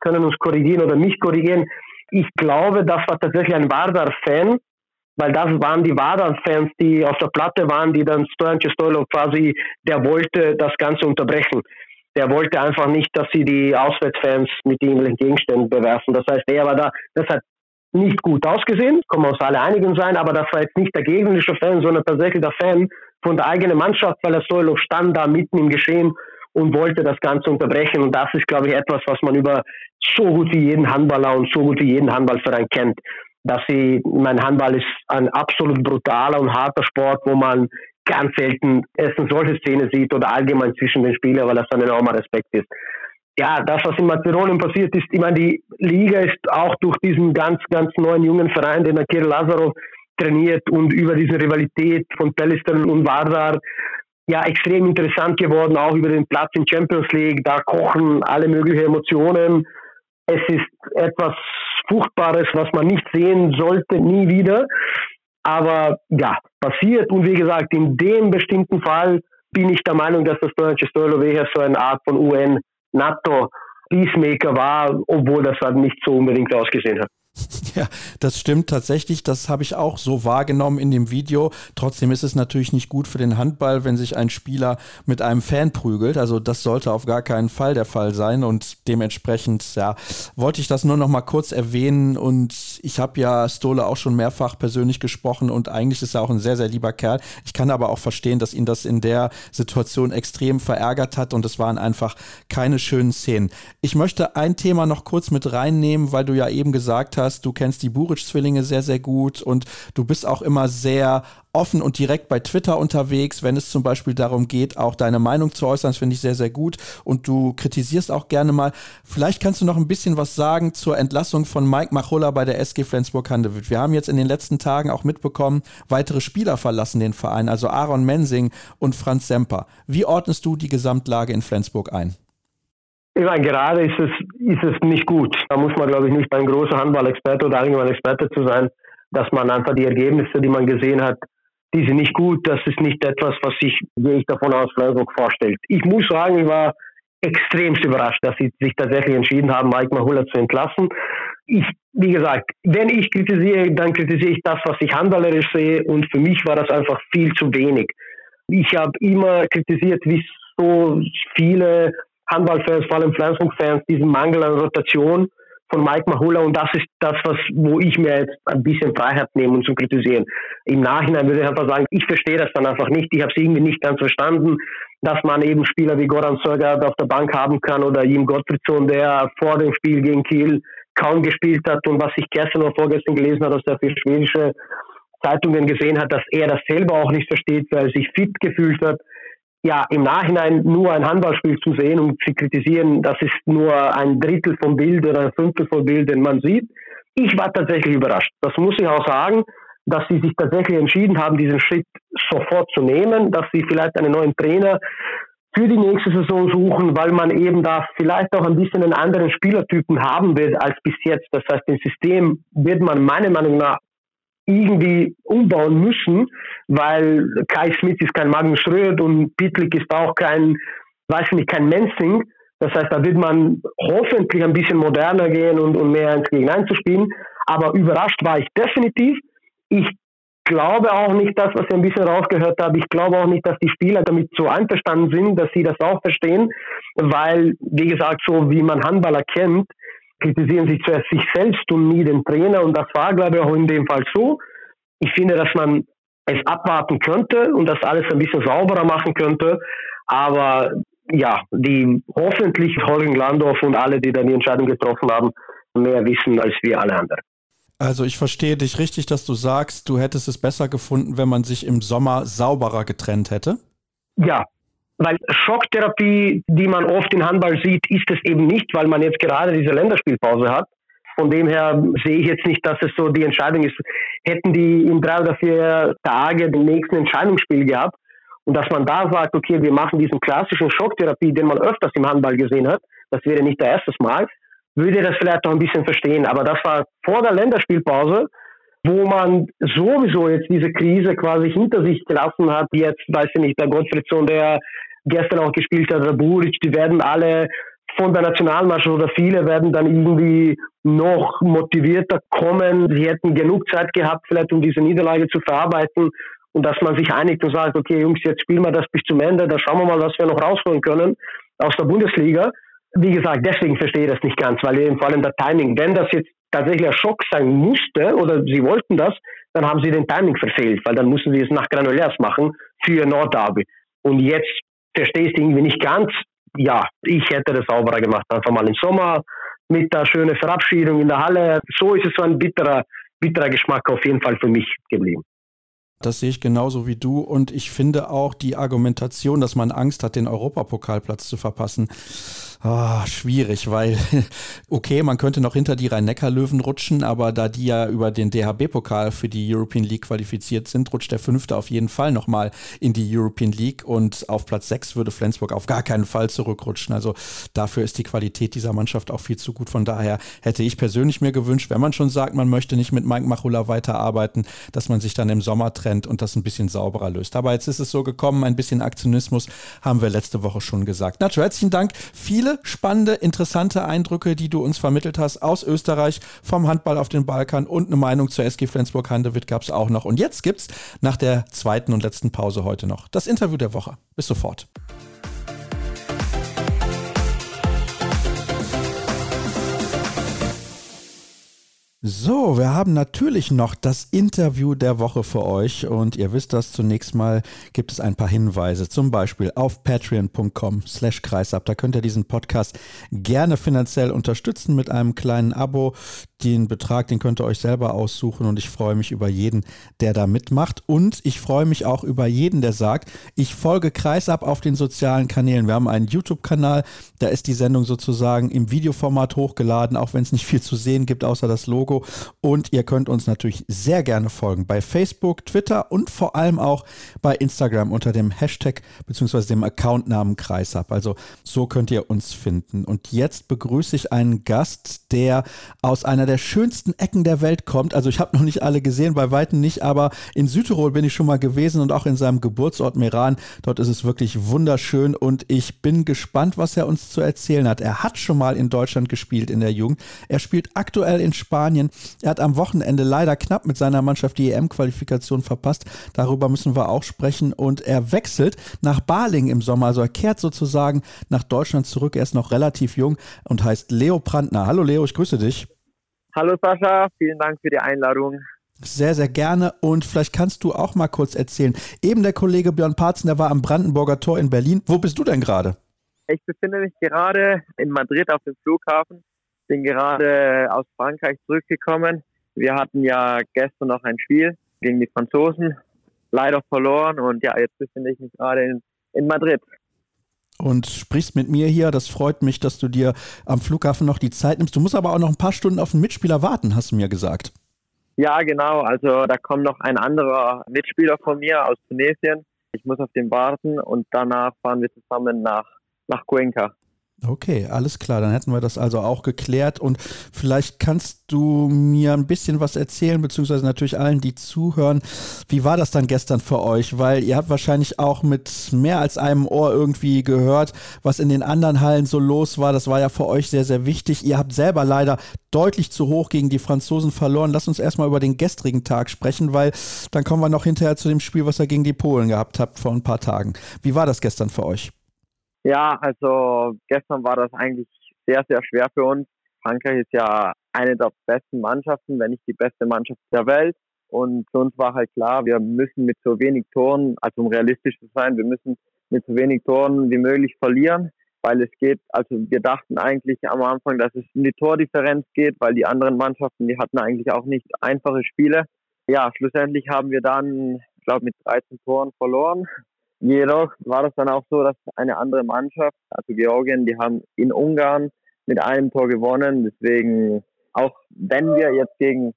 können uns korrigieren oder mich korrigieren. Ich glaube, das war tatsächlich ein WADA-Fan, weil das waren die WADA-Fans, die auf der Platte waren, die dann Stojanče Stoilov quasi, der wollte das Ganze unterbrechen. Der wollte einfach nicht, dass sie die Auswärtsfans mit irgendwelchen Gegenständen bewerfen. Das heißt, er war da, das hat nicht gut ausgesehen, können wir uns alle einigen sein, aber das war jetzt nicht der gegnerische Fan, sondern tatsächlich der Fan von der eigenen Mannschaft, weil er Stoilov stand da mitten im Geschehen und wollte das Ganze unterbrechen. Und das ist, glaube ich, etwas, was man über so gut wie jeden Handballer und so gut wie jeden Handballverein kennt. Dass sie, mein Handball ist ein absolut brutaler und harter Sport, wo man ganz selten erst eine solche Szene sieht oder allgemein zwischen den Spielern, weil das ein enormer Respekt ist ja, das, was in Mazedonien passiert ist, ich meine, die Liga ist auch durch diesen ganz, ganz neuen jungen Verein, den Kirill Lazarov trainiert und über diese Rivalität von Pelistan und Vardar ja extrem interessant geworden, auch über den Platz in Champions League. Da kochen alle möglichen Emotionen. Es ist etwas Furchtbares, was man nicht sehen sollte, nie wieder. Aber ja, passiert. Und wie gesagt, in dem bestimmten Fall bin ich der Meinung, dass das deutsche Steuerloweher so eine Art von UN NATO Peacemaker war, obwohl das halt nicht so unbedingt ausgesehen hat. *laughs* Ja, das stimmt tatsächlich. Das habe ich auch so wahrgenommen in dem Video. Trotzdem ist es natürlich nicht gut für den Handball, wenn sich ein Spieler mit einem Fan prügelt. Also das sollte auf gar keinen Fall der Fall sein. Und dementsprechend, ja, wollte ich das nur noch mal kurz erwähnen. Und ich habe ja Stole auch schon mehrfach persönlich gesprochen und eigentlich ist er auch ein sehr, sehr lieber Kerl. Ich kann aber auch verstehen, dass ihn das in der Situation extrem verärgert hat und es waren einfach keine schönen Szenen. Ich möchte ein Thema noch kurz mit reinnehmen, weil du ja eben gesagt hast, hast. Du kennst die Buric-Zwillinge sehr, sehr gut und du bist auch immer sehr offen und direkt bei Twitter unterwegs, wenn es zum Beispiel darum geht, auch deine Meinung zu äußern. Das finde ich sehr, sehr gut. Und du kritisierst auch gerne mal. Vielleicht kannst du noch ein bisschen was sagen zur Entlassung von Mike Machulla bei der SG Flensburg-Handewitt. Wir haben jetzt in den letzten Tagen auch mitbekommen, weitere Spieler verlassen den Verein, also Aaron Mensing und Franz Semper. Wie ordnest du die Gesamtlage in Flensburg ein? Ich meine, gerade ist es, ist es nicht gut. Da muss man, glaube ich, nicht ein großer Handballexperte oder irgendwann Experte zu sein, dass man einfach die Ergebnisse, die man gesehen hat, die sind nicht gut. Das ist nicht etwas, was sich, gehe ich davon aus, Freiburg vorstellt. Ich muss sagen, ich war extremst überrascht, dass sie sich tatsächlich entschieden haben, Mike Mahulla zu entlassen. Ich, wie gesagt, wenn ich kritisiere, dann kritisiere ich das, was ich handballerisch sehe und für mich war das einfach viel zu wenig. Ich habe immer kritisiert, wie so viele Handballfans, vor allem Flensburg-Fans, diesen Mangel an Rotation von Mike Mahula und das ist das, was, wo ich mir jetzt ein bisschen Freiheit nehme, um zu kritisieren. Im Nachhinein würde ich einfach sagen, ich verstehe das dann einfach nicht. Ich habe es irgendwie nicht ganz verstanden, dass man eben Spieler wie Goran Sorgat auf der Bank haben kann oder Jim Gottfriedson, der vor dem Spiel gegen Kiel kaum gespielt hat und was ich gestern oder vorgestern gelesen habe, dass er für schwedische Zeitungen gesehen hat, dass er das selber auch nicht versteht, weil er sich fit gefühlt hat ja, im Nachhinein nur ein Handballspiel zu sehen und zu kritisieren, das ist nur ein Drittel vom Bild oder ein Fünftel vom Bild, den man sieht. Ich war tatsächlich überrascht. Das muss ich auch sagen, dass sie sich tatsächlich entschieden haben, diesen Schritt sofort zu nehmen, dass sie vielleicht einen neuen Trainer für die nächste Saison suchen, weil man eben da vielleicht auch ein bisschen einen anderen Spielertypen haben wird als bis jetzt. Das heißt, im System wird man meiner Meinung nach irgendwie umbauen müssen, weil Kai Smith ist kein Magnus Schröd und Pitlick ist auch kein, weiß ich nicht, kein Menzing. Das heißt, da wird man hoffentlich ein bisschen moderner gehen und, und mehr ins gegen eins zu spielen. Aber überrascht war ich definitiv. Ich glaube auch nicht das, was ich ein bisschen rausgehört habe. Ich glaube auch nicht, dass die Spieler damit so einverstanden sind, dass sie das auch verstehen, weil, wie gesagt, so wie man Handballer kennt, kritisieren sie zuerst sich selbst und nie den Trainer. Und das war, glaube ich, auch in dem Fall so. Ich finde, dass man es abwarten könnte und das alles ein bisschen sauberer machen könnte. Aber ja, die hoffentlich Holgen Landorf und alle, die dann die Entscheidung getroffen haben, mehr wissen als wir alle anderen. Also ich verstehe dich richtig, dass du sagst, du hättest es besser gefunden, wenn man sich im Sommer sauberer getrennt hätte? Ja, weil Schocktherapie, die man oft in Handball sieht, ist es eben nicht, weil man jetzt gerade diese Länderspielpause hat. Von dem her sehe ich jetzt nicht, dass es so die Entscheidung ist. Hätten die in drei oder vier Tage den nächsten Entscheidungsspiel gehabt und dass man da sagt, okay, wir machen diesen klassischen Schocktherapie, den man öfters im Handball gesehen hat, das wäre nicht der erste Mal, würde das vielleicht auch ein bisschen verstehen. Aber das war vor der Länderspielpause, wo man sowieso jetzt diese Krise quasi hinter sich gelassen hat. Jetzt, weiß ich nicht, der Gottfriedson, der gestern auch gespielt hat, der Buric, die werden alle von der Nationalmannschaft oder viele werden dann irgendwie noch motivierter kommen. Sie hätten genug Zeit gehabt, vielleicht um diese Niederlage zu verarbeiten und dass man sich einigt und sagt, okay Jungs, jetzt spielen wir das bis zum Ende, da schauen wir mal, was wir noch rausholen können aus der Bundesliga. Wie gesagt, deswegen verstehe ich das nicht ganz, weil eben vor allem der Timing, wenn das jetzt tatsächlich ein Schock sein musste oder sie wollten das, dann haben sie den Timing verfehlt, weil dann mussten sie es nach Granulärs machen für Nordderby. Und jetzt verstehe ich es irgendwie nicht ganz. Ja, ich hätte das sauberer gemacht, einfach mal im Sommer mit der schönen Verabschiedung in der Halle. So ist es so ein bitterer, bitterer Geschmack auf jeden Fall für mich geblieben. Das sehe ich genauso wie du. Und ich finde auch die Argumentation, dass man Angst hat, den Europapokalplatz zu verpassen, oh, schwierig, weil, *laughs* okay, man könnte noch hinter die Rhein-Neckar-Löwen rutschen, aber da die ja über den DHB-Pokal für die European League qualifiziert sind, rutscht der Fünfte auf jeden Fall nochmal in die European League und auf Platz 6 würde Flensburg auf gar keinen Fall zurückrutschen. Also dafür ist die Qualität dieser Mannschaft auch viel zu gut. Von daher hätte ich persönlich mir gewünscht, wenn man schon sagt, man möchte nicht mit Mike Machula weiterarbeiten, dass man sich dann im Sommer trennt trennt und das ein bisschen sauberer löst. Aber jetzt ist es so gekommen, ein bisschen Aktionismus haben wir letzte Woche schon gesagt. Nacho, herzlichen Dank. Viele spannende, interessante Eindrücke, die du uns vermittelt hast aus Österreich, vom Handball auf den Balkan und eine Meinung zur SG Flensburg-Handewitt gab es auch noch. Und jetzt gibt es nach der zweiten und letzten Pause heute noch das Interview der Woche. Bis sofort. So, wir haben natürlich noch das Interview der Woche für euch und ihr wisst das, zunächst mal gibt es ein paar Hinweise, zum Beispiel auf patreon.com slash kreisab, da könnt ihr diesen Podcast gerne finanziell unterstützen mit einem kleinen Abo. Den Betrag, den könnt ihr euch selber aussuchen und ich freue mich über jeden, der da mitmacht und ich freue mich auch über jeden, der sagt, ich folge Kreisab auf den sozialen Kanälen. Wir haben einen YouTube-Kanal, da ist die Sendung sozusagen im Videoformat hochgeladen, auch wenn es nicht viel zu sehen gibt, außer das Logo Logo. Und ihr könnt uns natürlich sehr gerne folgen bei Facebook, Twitter und vor allem auch bei Instagram unter dem Hashtag bzw. dem Accountnamen Kreisab. Also so könnt ihr uns finden. Und jetzt begrüße ich einen Gast, der aus einer der schönsten Ecken der Welt kommt. Also ich habe noch nicht alle gesehen, bei weitem nicht, aber in Südtirol bin ich schon mal gewesen und auch in seinem Geburtsort Meran. Dort ist es wirklich wunderschön und ich bin gespannt, was er uns zu erzählen hat. Er hat schon mal in Deutschland gespielt in der Jugend. Er spielt aktuell in Spanien Spanien. Er hat am Wochenende leider knapp mit seiner Mannschaft die EM-Qualifikation verpasst. Darüber müssen wir auch sprechen. Und er wechselt nach Baling im Sommer. Also er kehrt sozusagen nach Deutschland zurück. Er ist noch relativ jung und heißt Leo Brandner. Hallo Leo, ich grüße dich. Hallo Sascha, vielen Dank für die Einladung. Sehr, sehr gerne. Und vielleicht kannst du auch mal kurz erzählen. Eben der Kollege Björn Parzen, der war am Brandenburger Tor in Berlin. Wo bist du denn gerade? Ich befinde mich gerade in Madrid auf dem Flughafen. Bin gerade aus Frankreich zurückgekommen. Wir hatten ja gestern noch ein Spiel gegen die Franzosen. Leider verloren. Und ja, jetzt befinde ich mich gerade in, in Madrid und sprichst mit mir hier. Das freut mich, dass du dir am Flughafen noch die Zeit nimmst. Du musst aber auch noch ein paar Stunden auf den Mitspieler warten, hast du mir gesagt. Ja, genau. Also da kommt noch ein anderer Mitspieler von mir aus Tunesien. Ich muss auf den warten und danach fahren wir zusammen nach, nach Cuenca. Okay, alles klar, dann hätten wir das also auch geklärt und vielleicht kannst du mir ein bisschen was erzählen, beziehungsweise natürlich allen, die zuhören. Wie war das dann gestern für euch? Weil ihr habt wahrscheinlich auch mit mehr als einem Ohr irgendwie gehört, was in den anderen Hallen so los war. Das war ja für euch sehr, sehr wichtig. Ihr habt selber leider deutlich zu hoch gegen die Franzosen verloren. Lass uns erstmal über den gestrigen Tag sprechen, weil dann kommen wir noch hinterher zu dem Spiel, was ihr gegen die Polen gehabt habt vor ein paar Tagen. Wie war das gestern für euch? Ja, also gestern war das eigentlich sehr, sehr schwer für uns. Frankreich ist ja eine der besten Mannschaften, wenn nicht die beste Mannschaft der Welt. Und für uns war halt klar, wir müssen mit so wenig Toren, also um realistisch zu sein, wir müssen mit so wenig Toren wie möglich verlieren, weil es geht, also wir dachten eigentlich am Anfang, dass es um die Tordifferenz geht, weil die anderen Mannschaften, die hatten eigentlich auch nicht einfache Spiele. Ja, schlussendlich haben wir dann, ich glaube, mit 13 Toren verloren. Jedoch war das dann auch so, dass eine andere Mannschaft, also Georgien, die haben in Ungarn mit einem Tor gewonnen. Deswegen, auch wenn wir jetzt gegen,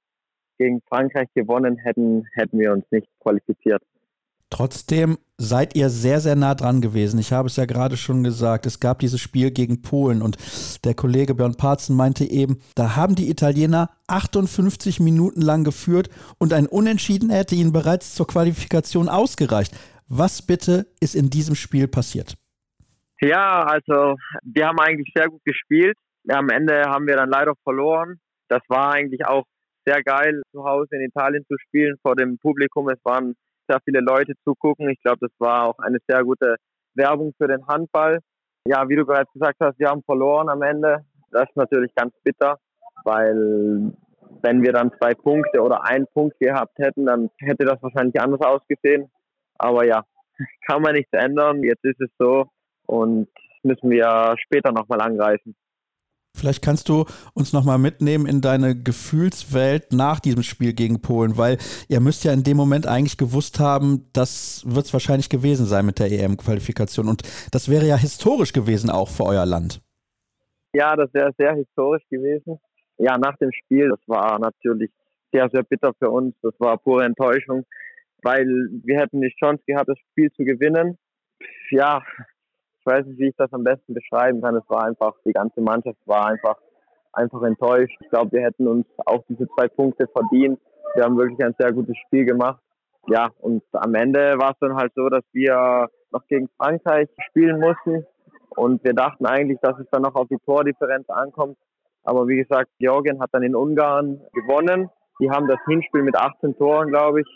gegen Frankreich gewonnen hätten, hätten wir uns nicht qualifiziert. Trotzdem seid ihr sehr, sehr nah dran gewesen. Ich habe es ja gerade schon gesagt. Es gab dieses Spiel gegen Polen und der Kollege Björn Parzen meinte eben, da haben die Italiener 58 Minuten lang geführt und ein Unentschieden hätte ihnen bereits zur Qualifikation ausgereicht. Was bitte ist in diesem Spiel passiert? Ja, also wir haben eigentlich sehr gut gespielt. Am Ende haben wir dann leider verloren. Das war eigentlich auch sehr geil, zu Hause in Italien zu spielen vor dem Publikum. Es waren sehr viele Leute zugucken. Ich glaube, das war auch eine sehr gute Werbung für den Handball. Ja, wie du bereits gesagt hast, wir haben verloren am Ende. Das ist natürlich ganz bitter, weil wenn wir dann zwei Punkte oder einen Punkt gehabt hätten, dann hätte das wahrscheinlich anders ausgesehen. Aber ja, *laughs* kann man nichts ändern. Jetzt ist es so und müssen wir später nochmal angreifen. Vielleicht kannst du uns nochmal mitnehmen in deine Gefühlswelt nach diesem Spiel gegen Polen, weil ihr müsst ja in dem Moment eigentlich gewusst haben, das wird es wahrscheinlich gewesen sein mit der EM-Qualifikation. Und das wäre ja historisch gewesen auch für euer Land. Ja, das wäre sehr historisch gewesen. Ja, nach dem Spiel, das war natürlich sehr, sehr bitter für uns. Das war pure Enttäuschung weil wir hätten die Chance gehabt, das Spiel zu gewinnen. Ja, ich weiß nicht, wie ich das am besten beschreiben kann. Es war einfach, die ganze Mannschaft war einfach, einfach enttäuscht. Ich glaube, wir hätten uns auch diese zwei Punkte verdient. Wir haben wirklich ein sehr gutes Spiel gemacht. Ja, und am Ende war es dann halt so, dass wir noch gegen Frankreich spielen mussten. Und wir dachten eigentlich, dass es dann noch auf die Tordifferenz ankommt. Aber wie gesagt, Georgien hat dann in Ungarn gewonnen. Die haben das Hinspiel mit 18 Toren, glaube ich,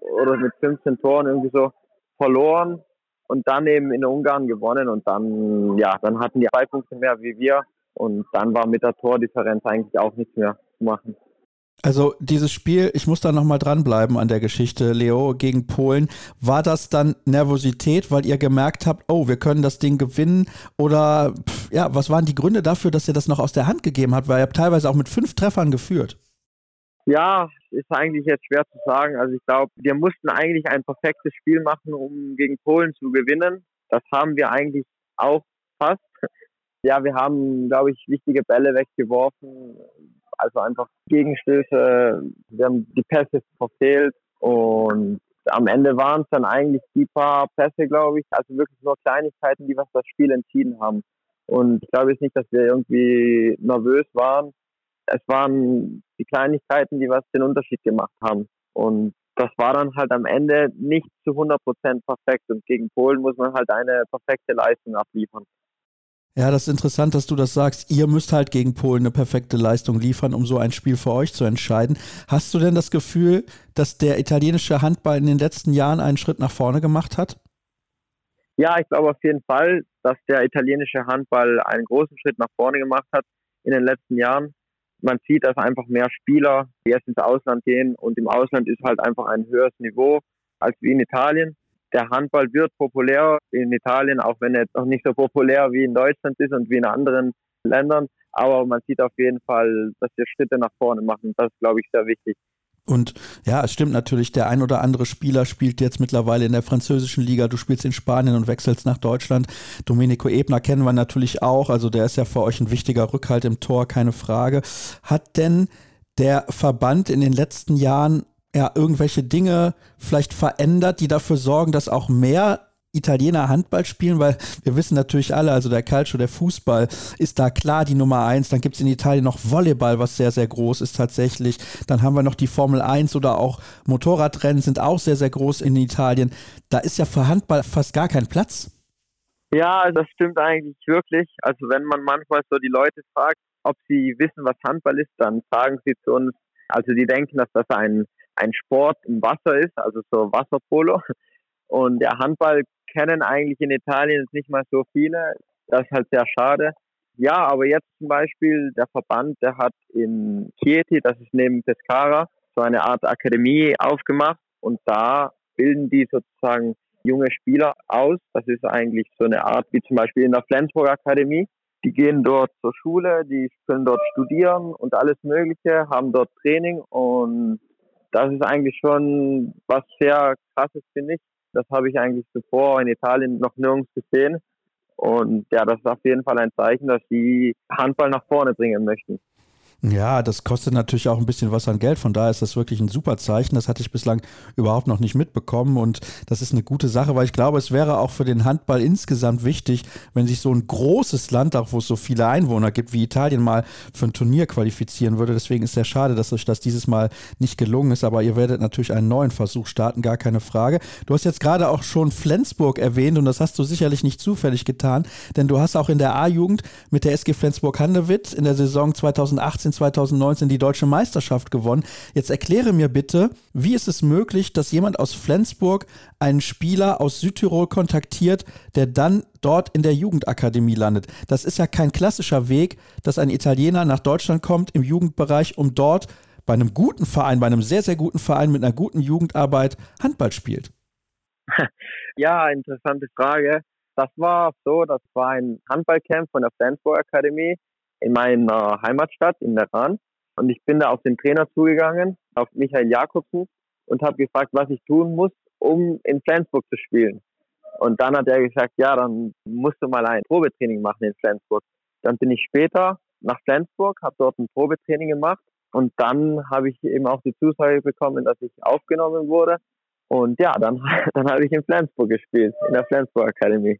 oder mit 15 Toren irgendwie so verloren und dann eben in Ungarn gewonnen und dann, ja, dann hatten die zwei Punkte mehr wie wir und dann war mit der Tordifferenz eigentlich auch nichts mehr zu machen. Also dieses Spiel, ich muss da nochmal dranbleiben an der Geschichte, Leo, gegen Polen. War das dann Nervosität, weil ihr gemerkt habt, oh, wir können das Ding gewinnen? Oder ja, was waren die Gründe dafür, dass ihr das noch aus der Hand gegeben habt? Weil ihr habt teilweise auch mit fünf Treffern geführt. Ja, ist eigentlich jetzt schwer zu sagen. Also ich glaube, wir mussten eigentlich ein perfektes Spiel machen, um gegen Polen zu gewinnen. Das haben wir eigentlich auch fast. Ja, wir haben, glaube ich, wichtige Bälle weggeworfen. Also einfach Gegenstöße. Wir haben die Pässe verfehlt und am Ende waren es dann eigentlich die paar Pässe, glaube ich, also wirklich nur Kleinigkeiten, die was das Spiel entschieden haben. Und ich glaube jetzt nicht, dass wir irgendwie nervös waren es waren die Kleinigkeiten, die was den Unterschied gemacht haben. Und das war dann halt am Ende nicht zu 100 Prozent perfekt. Und gegen Polen muss man halt eine perfekte Leistung abliefern. Ja, das ist interessant, dass du das sagst. Ihr müsst halt gegen Polen eine perfekte Leistung liefern, um so ein Spiel für euch zu entscheiden. Hast du denn das Gefühl, dass der italienische Handball in den letzten Jahren einen Schritt nach vorne gemacht hat? Ja, ich glaube auf jeden Fall, dass der italienische Handball einen großen Schritt nach vorne gemacht hat in den letzten Jahren. Man sieht, dass einfach mehr Spieler jetzt ins Ausland gehen und im Ausland ist halt einfach ein höheres Niveau als wie in Italien der Handball wird populär in Italien, auch wenn er jetzt noch nicht so populär wie in Deutschland ist und wie in anderen Ländern. Aber man sieht auf jeden Fall, dass wir Schritte nach vorne machen. Das ist, glaube ich, sehr wichtig. Und ja, es stimmt natürlich, der ein oder andere Spieler spielt jetzt mittlerweile in der französischen Liga. Du spielst in Spanien und wechselst nach Deutschland. Domenico Ebner kennen wir natürlich auch. Also der ist ja für euch ein wichtiger Rückhalt im Tor, keine Frage. Hat denn der Verband in den letzten Jahren ja, irgendwelche Dinge vielleicht verändert, die dafür sorgen, dass auch mehr Italiener Handball spielen, weil wir wissen natürlich alle, also der Calcio, der Fußball ist da klar die Nummer eins. Dann gibt es in Italien noch Volleyball, was sehr, sehr groß ist tatsächlich. Dann haben wir noch die Formel 1 oder auch Motorradrennen sind auch sehr, sehr groß in Italien. Da ist ja für Handball fast gar kein Platz. Ja, das stimmt eigentlich wirklich. Also wenn man manchmal so die Leute fragt, ob sie wissen, was Handball ist, dann sagen sie zu uns, also die denken, dass das ein ein Sport im Wasser ist, also so Wasserpolo. Und der Handball kennen eigentlich in Italien nicht mal so viele. Das ist halt sehr schade. Ja, aber jetzt zum Beispiel der Verband, der hat in Chieti, das ist neben Pescara, so eine Art Akademie aufgemacht und da bilden die sozusagen junge Spieler aus. Das ist eigentlich so eine Art wie zum Beispiel in der Flensburg Akademie. Die gehen dort zur Schule, die können dort studieren und alles Mögliche, haben dort Training und das ist eigentlich schon was sehr krasses, finde ich. Das habe ich eigentlich zuvor in Italien noch nirgends gesehen. Und ja, das ist auf jeden Fall ein Zeichen, dass die Handball nach vorne bringen möchten. Ja, das kostet natürlich auch ein bisschen was an Geld. Von daher ist das wirklich ein super Zeichen. Das hatte ich bislang überhaupt noch nicht mitbekommen. Und das ist eine gute Sache, weil ich glaube, es wäre auch für den Handball insgesamt wichtig, wenn sich so ein großes Land, auch wo es so viele Einwohner gibt wie Italien, mal für ein Turnier qualifizieren würde. Deswegen ist es sehr schade, dass euch das dieses Mal nicht gelungen ist. Aber ihr werdet natürlich einen neuen Versuch starten, gar keine Frage. Du hast jetzt gerade auch schon Flensburg erwähnt und das hast du sicherlich nicht zufällig getan, denn du hast auch in der A-Jugend mit der SG Flensburg-Handewitt in der Saison 2018 2019 die deutsche Meisterschaft gewonnen. Jetzt erkläre mir bitte, wie ist es möglich, dass jemand aus Flensburg einen Spieler aus Südtirol kontaktiert, der dann dort in der Jugendakademie landet? Das ist ja kein klassischer Weg, dass ein Italiener nach Deutschland kommt im Jugendbereich, um dort bei einem guten Verein, bei einem sehr, sehr guten Verein mit einer guten Jugendarbeit Handball spielt. *laughs* Ja, interessante Frage. Das war so, das war ein Handballcamp von der Flensburg Akademie in meiner Heimatstadt in Meran. Und ich bin da auf den Trainer zugegangen, auf Michael Jakobsen, und habe gefragt, was ich tun muss, um in Flensburg zu spielen. Und dann hat er gesagt, ja, dann musst du mal ein Probetraining machen in Flensburg. Dann bin ich später nach Flensburg, habe dort ein Probetraining gemacht und dann habe ich eben auch die Zusage bekommen, dass ich aufgenommen wurde. Und ja, dann, *laughs* dann habe ich in Flensburg gespielt, in der Flensburg Akademie.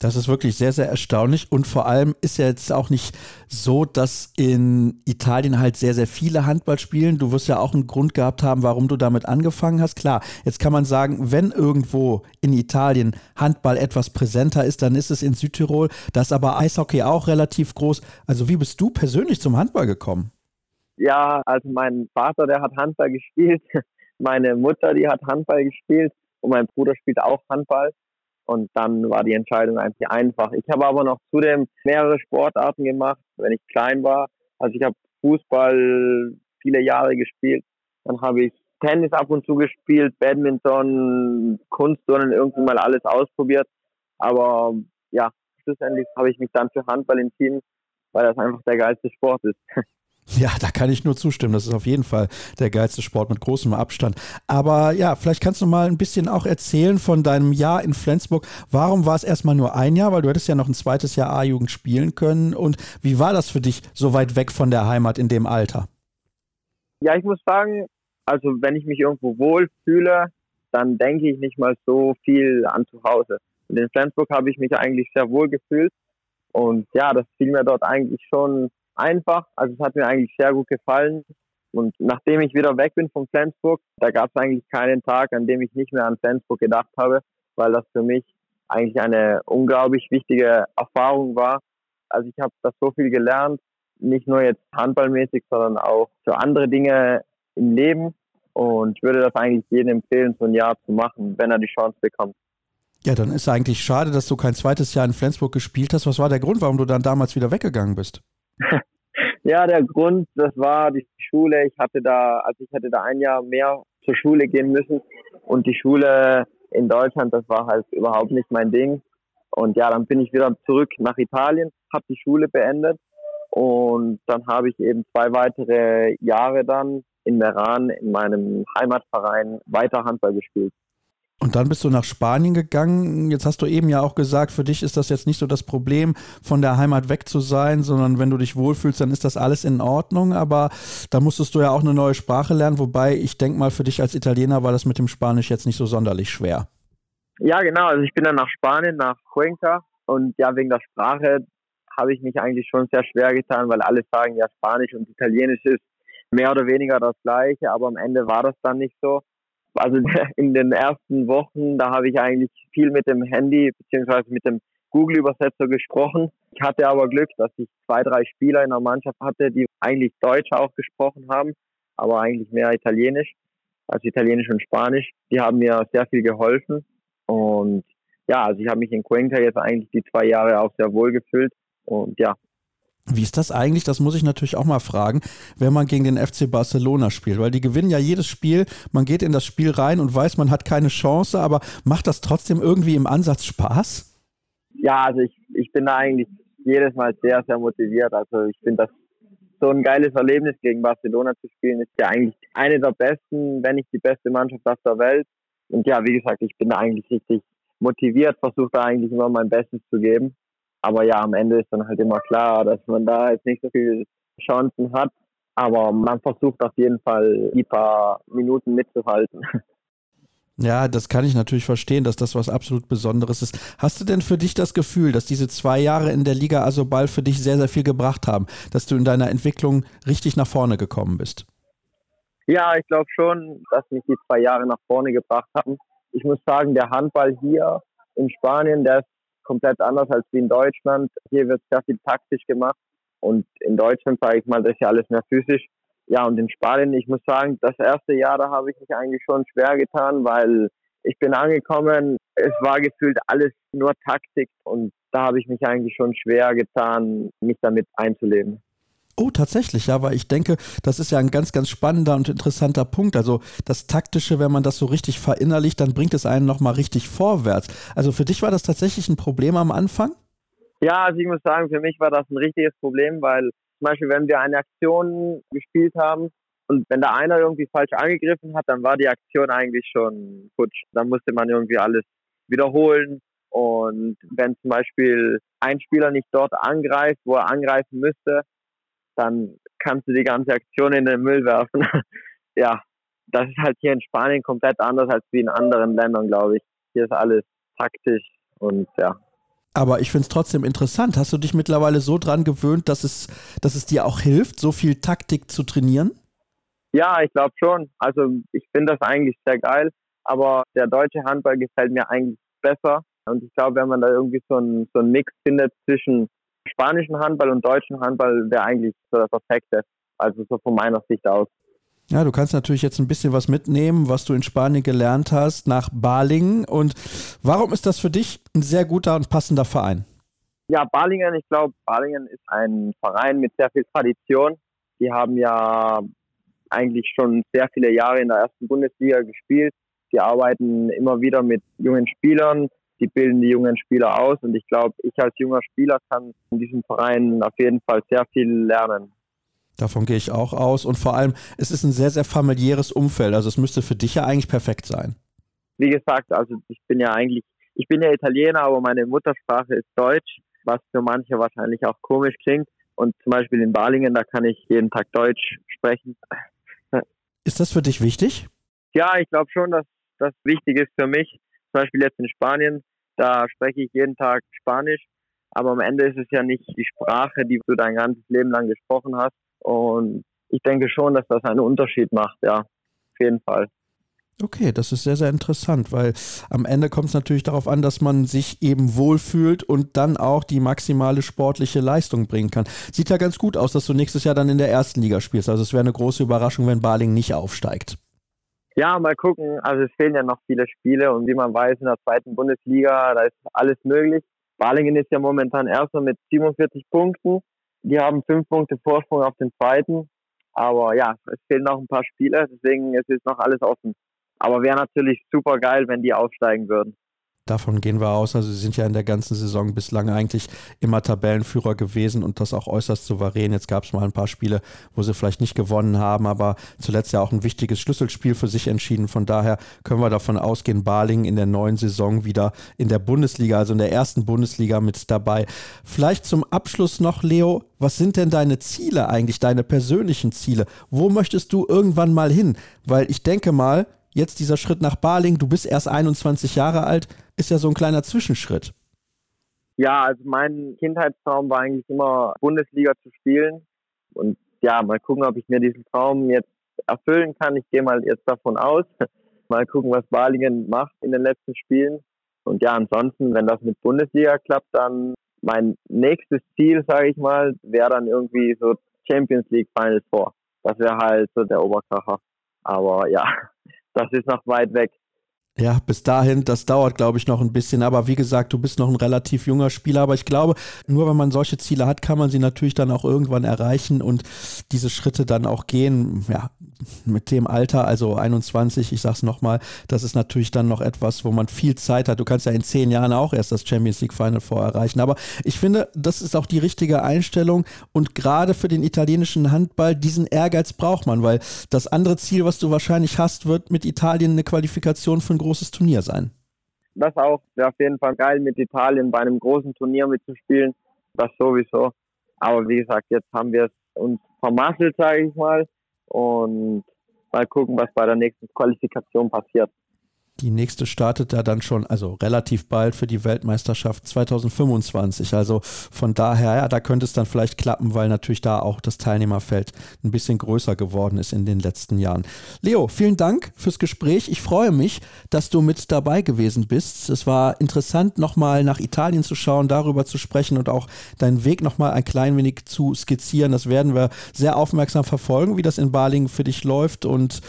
Das ist wirklich sehr, sehr erstaunlich. Und vor allem ist ja jetzt auch nicht so, dass in Italien halt sehr, sehr viele Handball spielen. Du wirst ja auch einen Grund gehabt haben, warum du damit angefangen hast. Klar, jetzt kann man sagen, wenn irgendwo in Italien Handball etwas präsenter ist, dann ist es in Südtirol. Da ist aber Eishockey auch relativ groß. Also wie bist du persönlich zum Handball gekommen? Ja, also mein Vater, der hat Handball gespielt. *laughs* Meine Mutter, die hat Handball gespielt. Und mein Bruder spielt auch Handball. Und dann war die Entscheidung eigentlich einfach. Ich habe aber noch zudem mehrere Sportarten gemacht, wenn ich klein war. Also ich habe Fußball viele Jahre gespielt. Dann habe ich Tennis ab und zu gespielt, Badminton, Kunstturnen, irgendwie mal alles ausprobiert. Aber ja, schlussendlich habe ich mich dann für Handball entschieden, weil das einfach der geilste Sport ist. *laughs* Ja, da kann ich nur zustimmen. Das ist auf jeden Fall der geilste Sport mit großem Abstand. Aber ja, vielleicht kannst du mal ein bisschen auch erzählen von deinem Jahr in Flensburg. Warum war es erstmal nur ein Jahr? Weil du hättest ja noch ein zweites Jahr A-Jugend spielen können. Und wie war das für dich, so weit weg von der Heimat in dem Alter? Ja, ich muss sagen, also wenn ich mich irgendwo wohl fühle, dann denke ich nicht mal so viel an zu Hause. Und in Flensburg habe ich mich eigentlich sehr wohl gefühlt. Und ja, das fiel mir dort eigentlich schon einfach. Also es hat mir eigentlich sehr gut gefallen. Und nachdem ich wieder weg bin von Flensburg, da gab es eigentlich keinen Tag, an dem ich nicht mehr an Flensburg gedacht habe, weil das für mich eigentlich eine unglaublich wichtige Erfahrung war. Also ich habe da so viel gelernt, nicht nur jetzt handballmäßig, sondern auch für andere Dinge im Leben. Und ich würde das eigentlich jedem empfehlen, so ein Jahr zu machen, wenn er die Chance bekommt. Ja, dann ist eigentlich schade, dass du kein zweites Jahr in Flensburg gespielt hast. Was war der Grund, warum du dann damals wieder weggegangen bist? Ja, der Grund, das war die Schule. Ich hatte da, also ich hätte da ein Jahr mehr zur Schule gehen müssen und die Schule in Deutschland, das war halt überhaupt nicht mein Ding. Und ja, dann bin ich wieder zurück nach Italien, habe die Schule beendet und dann habe ich eben zwei weitere Jahre dann in Meran in meinem Heimatverein weiter Handball gespielt. Und dann bist du nach Spanien gegangen. Jetzt hast du eben ja auch gesagt, für dich ist das jetzt nicht so das Problem, von der Heimat weg zu sein, sondern wenn du dich wohlfühlst, dann ist das alles in Ordnung. Aber da musstest du ja auch eine neue Sprache lernen, wobei ich denke mal, für dich als Italiener war das mit dem Spanisch jetzt nicht so sonderlich schwer. Ja, genau. Also ich bin dann nach Spanien, nach Cuenca und ja, wegen der Sprache habe ich mich eigentlich schon sehr schwer getan, weil alle sagen, ja, Spanisch und Italienisch ist mehr oder weniger das gleiche, aber am Ende war das dann nicht so also *laughs* in den ersten Wochen, da habe ich eigentlich viel mit dem Handy beziehungsweise mit dem Google-Übersetzer gesprochen. Ich hatte aber Glück, dass ich zwei, drei Spieler in der Mannschaft hatte, die eigentlich Deutsch auch gesprochen haben, aber eigentlich mehr Italienisch, also Italienisch und Spanisch. Die haben mir sehr viel geholfen und ja, also ich habe mich in Cuenca jetzt eigentlich die zwei Jahre auch sehr wohl gefühlt und ja, wie ist das eigentlich? Das muss ich natürlich auch mal fragen, wenn man gegen den FC Barcelona spielt, weil die gewinnen ja jedes Spiel. Man geht in das Spiel rein und weiß, man hat keine Chance, aber macht das trotzdem irgendwie im Ansatz Spaß? Ja, also ich, ich bin da eigentlich jedes Mal sehr, sehr motiviert. Also ich finde das so ein geiles Erlebnis, gegen Barcelona zu spielen, ist ja eigentlich eine der besten, wenn nicht die beste Mannschaft auf der Welt. Und ja, wie gesagt, ich bin da eigentlich richtig motiviert, versuche da eigentlich immer mein Bestes zu geben. Aber ja, am Ende ist dann halt immer klar, dass man da jetzt nicht so viele Chancen hat. Aber man versucht auf jeden Fall die paar Minuten mitzuhalten. Ja, das kann ich natürlich verstehen, dass das was absolut Besonderes ist. Hast du denn für dich das Gefühl, dass diese zwei Jahre in der Liga Asobal für dich sehr, sehr viel gebracht haben, dass du in deiner Entwicklung richtig nach vorne gekommen bist? Ja, ich glaube schon, dass mich die zwei Jahre nach vorne gebracht haben. Ich muss sagen, der Handball hier in Spanien, der ist komplett anders als wie in Deutschland. Hier wird sehr viel taktisch gemacht und in Deutschland, sage ich mal, das ist ja alles mehr physisch. Ja, und in Spanien, ich muss sagen, das erste Jahr, da habe ich mich eigentlich schon schwer getan, weil ich bin angekommen, es war gefühlt alles nur Taktik und da habe ich mich eigentlich schon schwer getan, mich damit einzuleben. Oh, tatsächlich, ja, weil ich denke, das ist ja ein ganz, ganz spannender und interessanter Punkt. Also das Taktische, wenn man das so richtig verinnerlicht, dann bringt es einen nochmal richtig vorwärts. Also für dich war das tatsächlich ein Problem am Anfang? Ja, also ich muss sagen, für mich war das ein richtiges Problem, weil zum Beispiel, wenn wir eine Aktion gespielt haben und wenn da einer irgendwie falsch angegriffen hat, dann war die Aktion eigentlich schon futsch. Dann musste man irgendwie alles wiederholen. Und wenn zum Beispiel ein Spieler nicht dort angreift, wo er angreifen müsste, dann kannst du die ganze Aktion in den Müll werfen. *laughs* ja, das ist halt hier in Spanien komplett anders als wie in anderen Ländern, glaube ich. Hier ist alles taktisch und ja. Aber ich finde es trotzdem interessant. Hast du dich mittlerweile so dran gewöhnt, dass es, dass es dir auch hilft, so viel Taktik zu trainieren? Ja, ich glaube schon. Also ich finde das eigentlich sehr geil, aber der deutsche Handball gefällt mir eigentlich besser. Und ich glaube, wenn man da irgendwie so einen so Mix findet zwischen spanischen Handball und deutschen Handball wäre eigentlich so das Perfekte. Also so von meiner Sicht aus. Ja, du kannst natürlich jetzt ein bisschen was mitnehmen, was du in Spanien gelernt hast, nach Balingen. Und warum ist das für dich ein sehr guter und passender Verein? Ja, Balingen, ich glaube, Balingen ist ein Verein mit sehr viel Tradition. Die haben ja eigentlich schon sehr viele Jahre in der ersten Bundesliga gespielt. Die arbeiten immer wieder mit jungen Spielern, die bilden die jungen Spieler aus und ich glaube, ich als junger Spieler kann in diesem Verein auf jeden Fall sehr viel lernen. Davon gehe ich auch aus und vor allem, es ist ein sehr, sehr familiäres Umfeld, also es müsste für dich ja eigentlich perfekt sein. Wie gesagt, also ich bin ja eigentlich, ich bin ja Italiener, aber meine Muttersprache ist Deutsch, was für manche wahrscheinlich auch komisch klingt. Und zum Beispiel in Balingen, da kann ich jeden Tag Deutsch sprechen. Ist das für dich wichtig? Ja, ich glaube schon, dass das wichtig ist für mich. Zum Beispiel jetzt in Spanien, da spreche ich jeden Tag Spanisch, aber am Ende ist es ja nicht die Sprache, die du dein ganzes Leben lang gesprochen hast. Und ich denke schon, dass das einen Unterschied macht, ja, auf jeden Fall. Okay, das ist sehr, sehr interessant, weil am Ende kommt es natürlich darauf an, dass man sich eben wohlfühlt und dann auch die maximale sportliche Leistung bringen kann. Sieht ja ganz gut aus, dass du nächstes Jahr dann in der ersten Liga spielst. Also es wäre eine große Überraschung, wenn Baling nicht aufsteigt. Ja, mal gucken. Also es fehlen ja noch viele Spiele und wie man weiß, in der zweiten Bundesliga, da ist alles möglich. Balingen ist ja momentan erster mit 47 Punkten. Die haben fünf Punkte Vorsprung auf den zweiten. Aber ja, es fehlen noch ein paar Spiele, deswegen ist es noch alles offen. Aber wäre natürlich super geil, wenn die aufsteigen würden. Davon gehen wir aus. Also sie sind ja in der ganzen Saison bislang eigentlich immer Tabellenführer gewesen und das auch äußerst souverän. Jetzt gab es mal ein paar Spiele, wo sie vielleicht nicht gewonnen haben, aber zuletzt ja auch ein wichtiges Schlüsselspiel für sich entschieden. Von daher können wir davon ausgehen, Baling in der neuen Saison wieder in der Bundesliga, also in der ersten Bundesliga mit dabei. Vielleicht zum Abschluss noch, Leo, was sind denn deine Ziele eigentlich, deine persönlichen Ziele? Wo möchtest du irgendwann mal hin? Weil ich denke mal, jetzt dieser Schritt nach Baling, du bist erst 21 Jahre alt, ist ja so ein kleiner Zwischenschritt. Ja, also mein Kindheitstraum war eigentlich immer Bundesliga zu spielen. Und ja, mal gucken, ob ich mir diesen Traum jetzt erfüllen kann. Ich gehe mal jetzt davon aus. *laughs* Mal gucken, was Balingen macht in den letzten Spielen. Und ja, ansonsten, wenn das mit Bundesliga klappt, dann mein nächstes Ziel, sage ich mal, wäre dann irgendwie so Champions League Final Four. Das wäre halt so der Oberkracher. Aber ja, das ist noch weit weg. Ja, bis dahin, das dauert, glaube ich, noch ein bisschen. Aber wie gesagt, du bist noch ein relativ junger Spieler. Aber ich glaube, nur wenn man solche Ziele hat, kann man sie natürlich dann auch irgendwann erreichen und diese Schritte dann auch gehen. Ja, mit dem Alter, also 21, ich sag's nochmal, das ist natürlich dann noch etwas, wo man viel Zeit hat. Du kannst ja in zehn Jahren auch erst das Champions League Final Four erreichen. Aber ich finde, das ist auch die richtige Einstellung. Und gerade für den italienischen Handball, diesen Ehrgeiz braucht man, weil das andere Ziel, was du wahrscheinlich hast, wird mit Italien eine Qualifikation für ein großes Turnier sein. Das auch wäre auf jeden Fall geil, mit Italien bei einem großen Turnier mitzuspielen. Das sowieso. Aber wie gesagt, jetzt haben wir es uns vermasselt, sage ich mal. Und mal gucken, was bei der nächsten Qualifikation passiert. Die nächste startet ja dann schon, also relativ bald für die Weltmeisterschaft 2025. Also von daher, ja, da könnte es dann vielleicht klappen, weil natürlich da auch das Teilnehmerfeld ein bisschen größer geworden ist in den letzten Jahren. Leo, vielen Dank fürs Gespräch. Ich freue mich, dass du mit dabei gewesen bist. Es war interessant, nochmal nach Italien zu schauen, darüber zu sprechen und auch deinen Weg nochmal ein klein wenig zu skizzieren. Das werden wir sehr aufmerksam verfolgen, wie das in Balingen für dich läuft und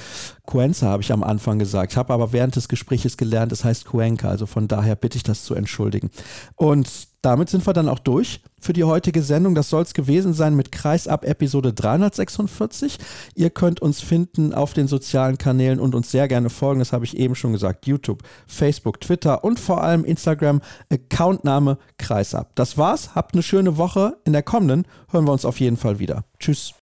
Cuenca habe ich am Anfang gesagt, habe aber während des Gesprächs gelernt, es heißt Cuenca, also von daher bitte ich das zu entschuldigen. Und damit sind wir dann auch durch für die heutige Sendung. Das soll es gewesen sein mit Kreisab Episode 346. Ihr könnt uns finden auf den sozialen Kanälen und uns sehr gerne folgen. Das habe ich eben schon gesagt. YouTube, Facebook, Twitter und vor allem Instagram. Accountname Kreisab. Das war's. Habt eine schöne Woche. In der kommenden hören wir uns auf jeden Fall wieder. Tschüss.